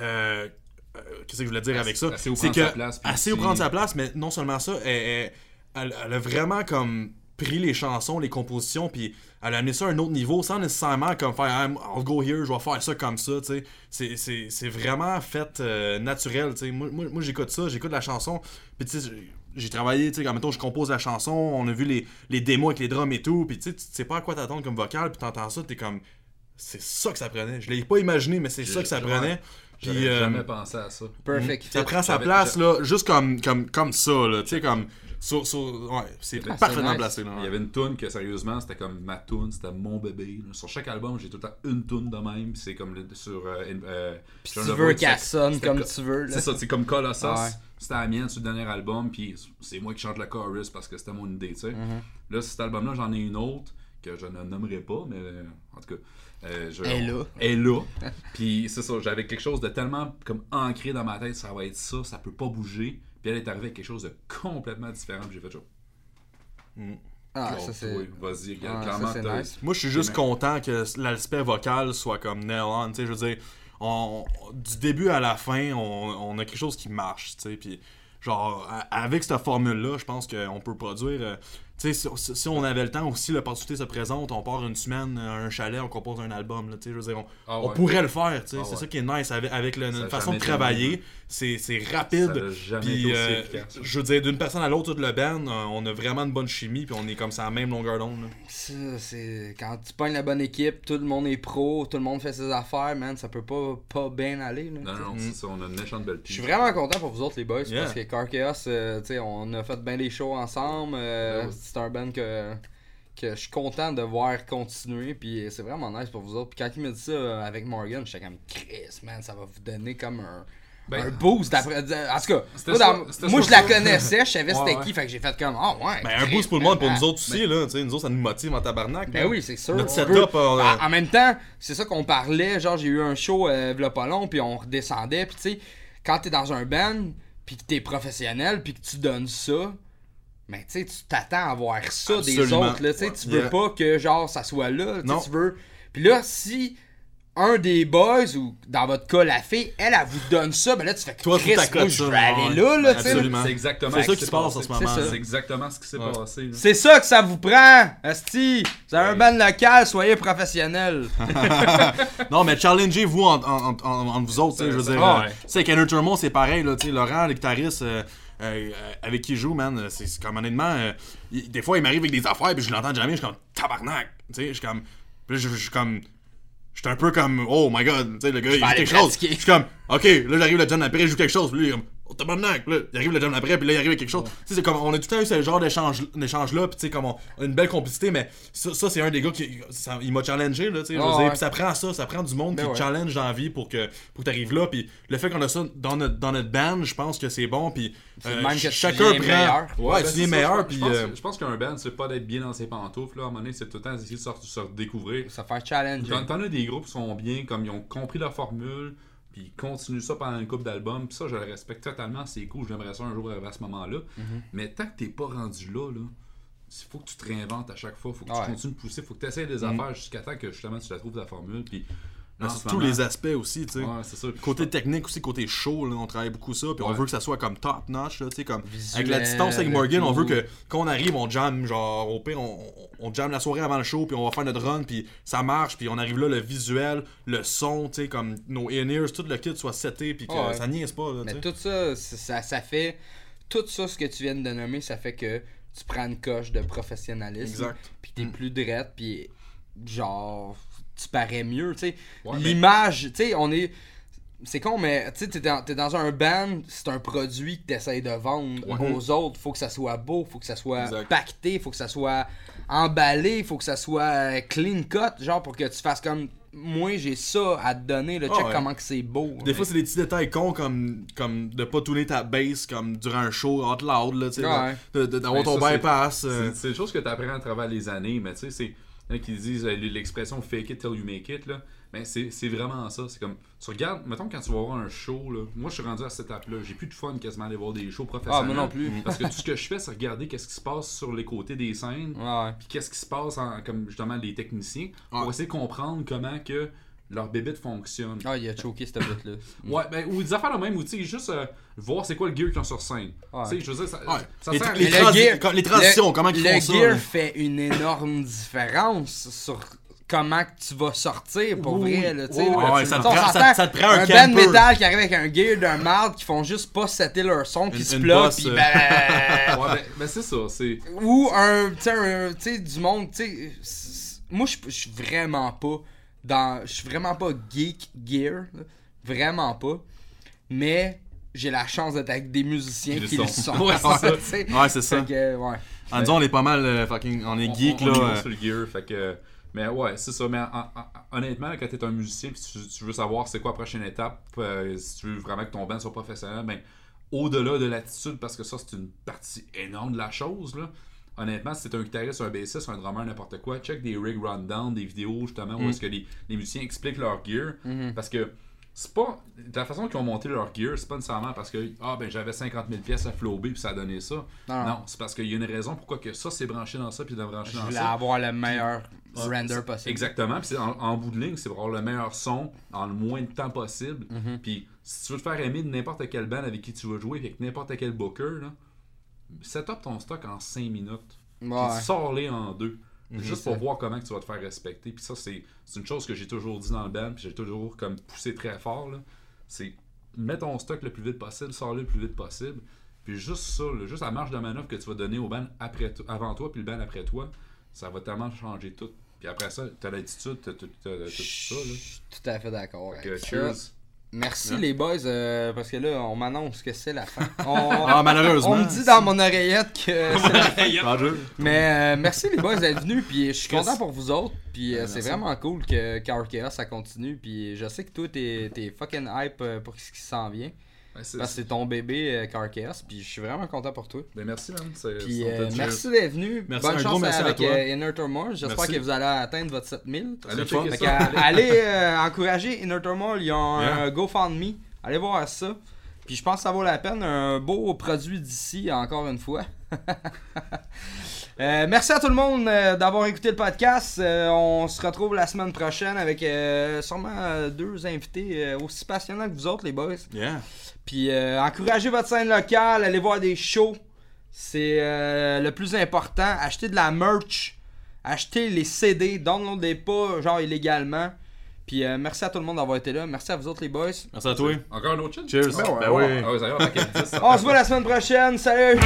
euh, euh, qu'est-ce que je voulais dire avec ça? assez où C'est prendre que, sa place, assez où prendre sa place, mais non seulement ça, elle, elle- elle- elle a vraiment comme pris les chansons, les compositions, puis elle a amené ça à un autre niveau sans nécessairement comme faire I'm- I'll go here, je vais faire ça comme ça, tu sais. C'est- vraiment fait euh, naturel, tu sais. Moi, moi, moi, j'écoute ça, j'écoute la chanson, puis tu sais, j'ai- j'ai travaillé, tu sais, quand mettons, je compose la chanson, on a vu les, les démos avec les drums et tout, puis tu sais, tu sais pas à quoi t'attendre comme vocal, puis t'entends ça, t'es comme. C'est ça que ça prenait. Je l'ai pas imaginé, mais c'est ça que ça prenait. J'avais Puis, euh, jamais pensé à ça. Perfect ça fit. prend sa place, là, juste comme, comme, comme ça, là, tu sais, comme. sur- sur- ouais, c'est Ah, parfaitement nice. placé, là. Il y avait une tune que sérieusement c'était comme ma tune, c'était mon bébé. là. Sur chaque album j'ai tout le temps une tune de même. C'est comme le- sur. Euh, euh, Puis tu veux qu'elle c'est- sonne comme co- tu veux. C'est ça, c'est comme Colossus. Ouais. C'était la mienne sur le dernier album, puis c'est moi qui chante le chorus parce que c'était mon idée, tu sais. Mm-hmm. Là, cet album-là, j'en ai une autre que je ne nommerai pas, mais en tout cas. Euh, je- Elle est là. Est là. puis c'est ça, j'avais quelque chose de tellement comme ancré dans ma tête, ça va être ça, ça peut pas bouger. Puis elle est arrivée avec quelque chose de complètement différent, puis j'ai fait ça. Ah, Oh, ça c'est. Vas-y, regarde, Ah, clairement, ça, nice. Moi, je suis juste content que l'aspect vocal soit comme nail on. Tu sais, je veux dire, on, du début à la fin, on, on a quelque chose qui marche. Tu sais, puis genre, avec cette formule-là, je pense qu'on peut produire. Tu sais, si, si on avait le temps aussi, l'opportunité se présente, on part une semaine à un chalet, on compose un album. Là, tu sais, je veux dire, on, Ah on ouais. pourrait le faire. tu sais, Ah c'est ouais. ça qui est nice avec, avec le- notre façon de travailler. C'est c'est rapide. Puis, euh, je veux dire, d'une personne à l'autre, toute le band, euh, on a vraiment une bonne chimie, puis on est comme ça à la même longueur d'onde. c'est. Quand tu pognes la bonne équipe, tout le monde est pro, tout le monde fait ses affaires, man, ça peut pas, pas bien aller. Là, Non, non, non, c'est ça, on a une méchante belle Je suis vraiment content pour vous autres, les boys, Yeah. parce que Car Chaos, euh, tu sais, on a fait bien des shows ensemble. euh, Ouais. C'est un band que, que je suis content de voir continuer, puis c'est vraiment nice pour vous autres. Puis quand il m'a dit ça euh, avec Morgan, j'étais comme Chris, man, ça va vous donner comme un. Ben, un boost d'après. En tout cas, moi, dans- ça- c'était moi, ça, je la connaissais, je savais c'était Ouais, qui, fait que j'ai fait comme, oh ouais. Ben, un boost pour le monde, pour nous autres aussi, là. Tu sais, nous autres, ça nous motive en tabarnak. Ben là. oui, c'est sûr. Notre on setup, veut- on- Ben, en même temps, c'est ça qu'on parlait. Genre, j'ai eu un show euh, v'là pas long, puis on redescendait. Puis tu sais, quand t'es dans un band, puis que t'es professionnel, puis que tu donnes ça, ben tu sais, tu t'attends à voir ça des autres. Là, tu veux Yeah. pas que genre ça soit là. tu sais, Non. Tu veux. Puis là, si un des boys, ou dans votre cas, la fille, elle, elle vous donne ça, ben là, tu fais Toi, tu Chris, moi, je vais aller là, là, absolument. C'est exactement C'est ça ce qui se passe en ce moment. C'est ça. C'est exactement ce qui s'est Ouais. passé. là. C'est ça que ça vous prend, Asti. Vous avez un band local, soyez professionnel. Non, mais challengez-vous entre en, en, en- vous autres, tu sais, je veux dire. euh, ouais. Tu sais, avec Inner Turmo, c'est pareil, là, tu sais, Laurent, le guitariste euh, euh, avec qui il joue, man, c'est comme honnêtement, euh, il- des fois, il m'arrive avec des affaires, puis je l'entends jamais, je suis comme tabarnak, tu sais, je suis comme, puis là, je je suis comme, je suis un peu comme, oh my god, tu sais, le gars, il joue quelque chose. Je suis comme, ok, là, j'arrive le jam après, il joue quelque chose, puis lui, il est comme, oh tabarnak, là, il arrive le jam après, puis là, il arrive avec quelque chose. Tu sais, c'est comme, on a tout le temps eu ce genre d'échange- d'échange-là, puis tu sais, comme, on, on a une belle complicité, mais ça, ça, c'est un des gars qui, ça- il m'a challengé, là, tu sais, Ah, ouais. puis ça prend ça, ça prend du monde Ben qui te challenge dans la vie pour que pour que t'arrives là, puis le fait qu'on a ça dans notre, dans notre band, je pense que c'est bon, puis euh, tu chacun deviens prend... meilleur. Ouais, ben, tu c'est deviens ça, meilleur, je- puis... Je pense, euh, je pense qu'un band, c'est pas d'être bien dans ses pantoufles. Là. À un moment donné, c'est tout le temps d'essayer de se, redécouvrir. Ça fait challenge. T'en as des groupes qui sont bien, comme ils ont compris leur formule, puis ils continuent ça pendant une couple d'albums. Puis ça, je le respecte totalement, c'est cool. J'aimerais ça un jour arriver à ce moment-là. Mhm. Mais tant que t'es pas rendu là, là, il faut que tu te réinventes à chaque fois. faut que Ouais. tu continues de pousser. faut que tu essaies des Mhm. affaires jusqu'à temps que justement tu la trouves ta formule. Puis là, tous les aspects aussi, tu sais. Ouais, c'est ça. Puis Côté technique aussi, côté show, là, on travaille beaucoup ça, puis on veut que ça soit comme top notch, là, tu sais, comme Visuel, avec la distance avec Morgan, on veut que quand on arrive, on jam, genre au pire, on, on, jam la soirée avant le show, puis on va faire notre run, puis ça marche, puis on arrive là, le visuel, le son, tu sais, comme nos in-ears, tout le kit soit seté, puis que Ouais. ça niaise pas, là, tu Mais tout ça, ça fait. Tout ça, ce que tu viens de nommer, ça fait que tu prends une coche de professionnalisme. Exact. Puis t'es Mm. plus drette, puis genre, tu parais mieux, tu sais. Ouais, mais- L'image, tu sais, on est. c'est con, mais tu sais, t'es dans, t'es dans un band, c'est un produit que t'essayes de vendre aux autres. Faut que ça soit beau, faut que ça soit Exact. pacté, faut que ça soit emballé, faut que ça soit euh, clean cut, genre pour que tu fasses comme moi j'ai ça à te donner, le Ah check ouais. comment que c'est beau. Des fois, c'est des petits détails cons comme, comme de pas tourner ta bass comme durant un show out loud, là, tu sais, Ouais. de- de- d'avoir Ben, ton bypass. euh, C'est c'est des choses que tu apprends à travers les années, mais tu sais, c'est. Il y en a qui disent euh, l'expression fake it till you make it, là. Mais c'est c'est vraiment ça. C'est comme. Tu regardes, mettons quand tu vas voir un show, là. Moi, je suis rendu à cette étape-là. J'ai plus de fun quasiment d'aller voir des shows Ah, professionnels. moi non plus. Parce que tout ce que je fais, c'est regarder qu'est-ce qui se passe sur les côtés des scènes, Ouais. puis qu'est-ce qui se passe en, comme justement les techniciens, pour essayer de comprendre comment que leur bébête fonctionne. Ah, il a choqué cette bout là Ouais, ben, ou des affaires de même, ou tu sais, juste euh, voir c'est quoi le gear qu'ils ont sur scène. Ouais. Tu sais, je veux dire, ça, Ouais. ça les, sert les le gear- les transitions, le- comment ils le font ça? gear là? fait une énorme différence sur comment que tu vas sortir pour Oui, vrai là, tu sais. Oui, là. oui, ouais, ça te prend- ça- ça te prend un band camper. métal qui arrive avec un gear d'un marde qui font juste pas setter leur son qui se bosse, puis euh. ben, Ouais, ben, ben, c'est ça, c'est. ou un tu sais un- tu sais du monde tu sais moi je je suis vraiment pas dans je suis vraiment pas geek gear là. vraiment pas mais j'ai la chance d'être avec des musiciens Qui le sont. Ouais, c'est ça. tu sais. Ouais, c'est ça. Fait que, ouais. En disant, on est pas mal euh, fucking. On est geek, on, on est là. bon euh, sur le gear, fait que. Mais ouais, c'est ça. Mais en- en- honnêtement, quand t'es un musicien pis tu, tu veux savoir c'est quoi la prochaine étape, euh, si tu veux vraiment que ton band soit professionnel, ben au-delà de l'attitude, parce que ça c'est une partie énorme de la chose, là. Honnêtement, si t'es un guitariste, un bassiste, un drummer, n'importe quoi, check des rig rundown, des vidéos justement où est-ce que les, les musiciens expliquent leur gear. Parce que c'est pas. De la façon qu'ils ont monté leur gear, c'est pas nécessairement parce que ah ben j'avais 50 000 pièces à flober puis ça a donné ça. Non, c'est parce qu'il y a une raison pourquoi que ça c'est branché dans ça puis de branché Je dans voulais ça. avoir le meilleur C'est- render c'est- possible. Exactement. Puis c'est en, en bout de ligne, c'est pour avoir le meilleur son en le moins de temps possible. Mhm. Puis si tu veux te faire aimer de n'importe quelle band avec qui tu veux jouer, avec n'importe quel booker, là, set up ton stock en 5 minutes. Ouais. Puis sors-les en deux. Juste pour ça. voir comment que tu vas te faire respecter. Puis ça, c'est une chose que j'ai toujours dit dans le band, puis j'ai toujours comme poussé très fort. C'est mets ton stock le plus vite possible, sors-le le plus vite possible. Puis juste ça, là, juste la marge de manœuvre que tu vas donner au band après avant toi, puis le band après toi, ça va tellement changer tout. Puis après ça, t'as l'attitude, t'as tout, ça. Là. Je suis tout à fait d'accord. Avec ça. Merci Ouais. les boys, euh, parce que là, on m'annonce que c'est la fin. On, Ah, malheureusement. on me dit dans mon oreillette que c'est la fin. Mais euh, merci les boys d'être venus, puis je suis content pour vous autres, puis euh, c'est vraiment cool que Chaos ça continue, puis je sais que toi t'es t'es fucking hype euh, pour ce qui s'en vient, Ouais, parce que c'est ton bébé euh, Car Chaos, puis je suis vraiment content pour toi. Ben merci, man. C'est- Puis c'est- euh, merci d'être venu. Merci, Bonne un chance gros merci à avec toi. euh, Inner Turmoil. J'espère Merci. que vous allez atteindre votre 7000. Allez fun. Fait allez euh, encourager Inner Turmoil. Ils ont un. GoFundMe. Allez voir ça. Puis je pense que ça vaut la peine. Un beau produit d'ici, encore une fois. Euh, merci à tout le monde euh, d'avoir écouté le podcast. Euh, on se retrouve la semaine prochaine avec euh, sûrement euh, deux invités euh, aussi passionnants que vous autres, les boys. Yeah. Puis euh, encouragez votre scène locale, allez voir des shows. C'est euh, le plus important. Achetez de la merch. Achetez les CD. Downloadez pas, genre illégalement. Puis euh, merci à tout le monde d'avoir été là. Merci à vous autres, les boys. Merci à toi. Encore un autre chin? Cheers. Ben ouais, Ben ouais. Ah ouais, ça y est, on a qu'à le dire, ça. On se voit la semaine prochaine. Salut!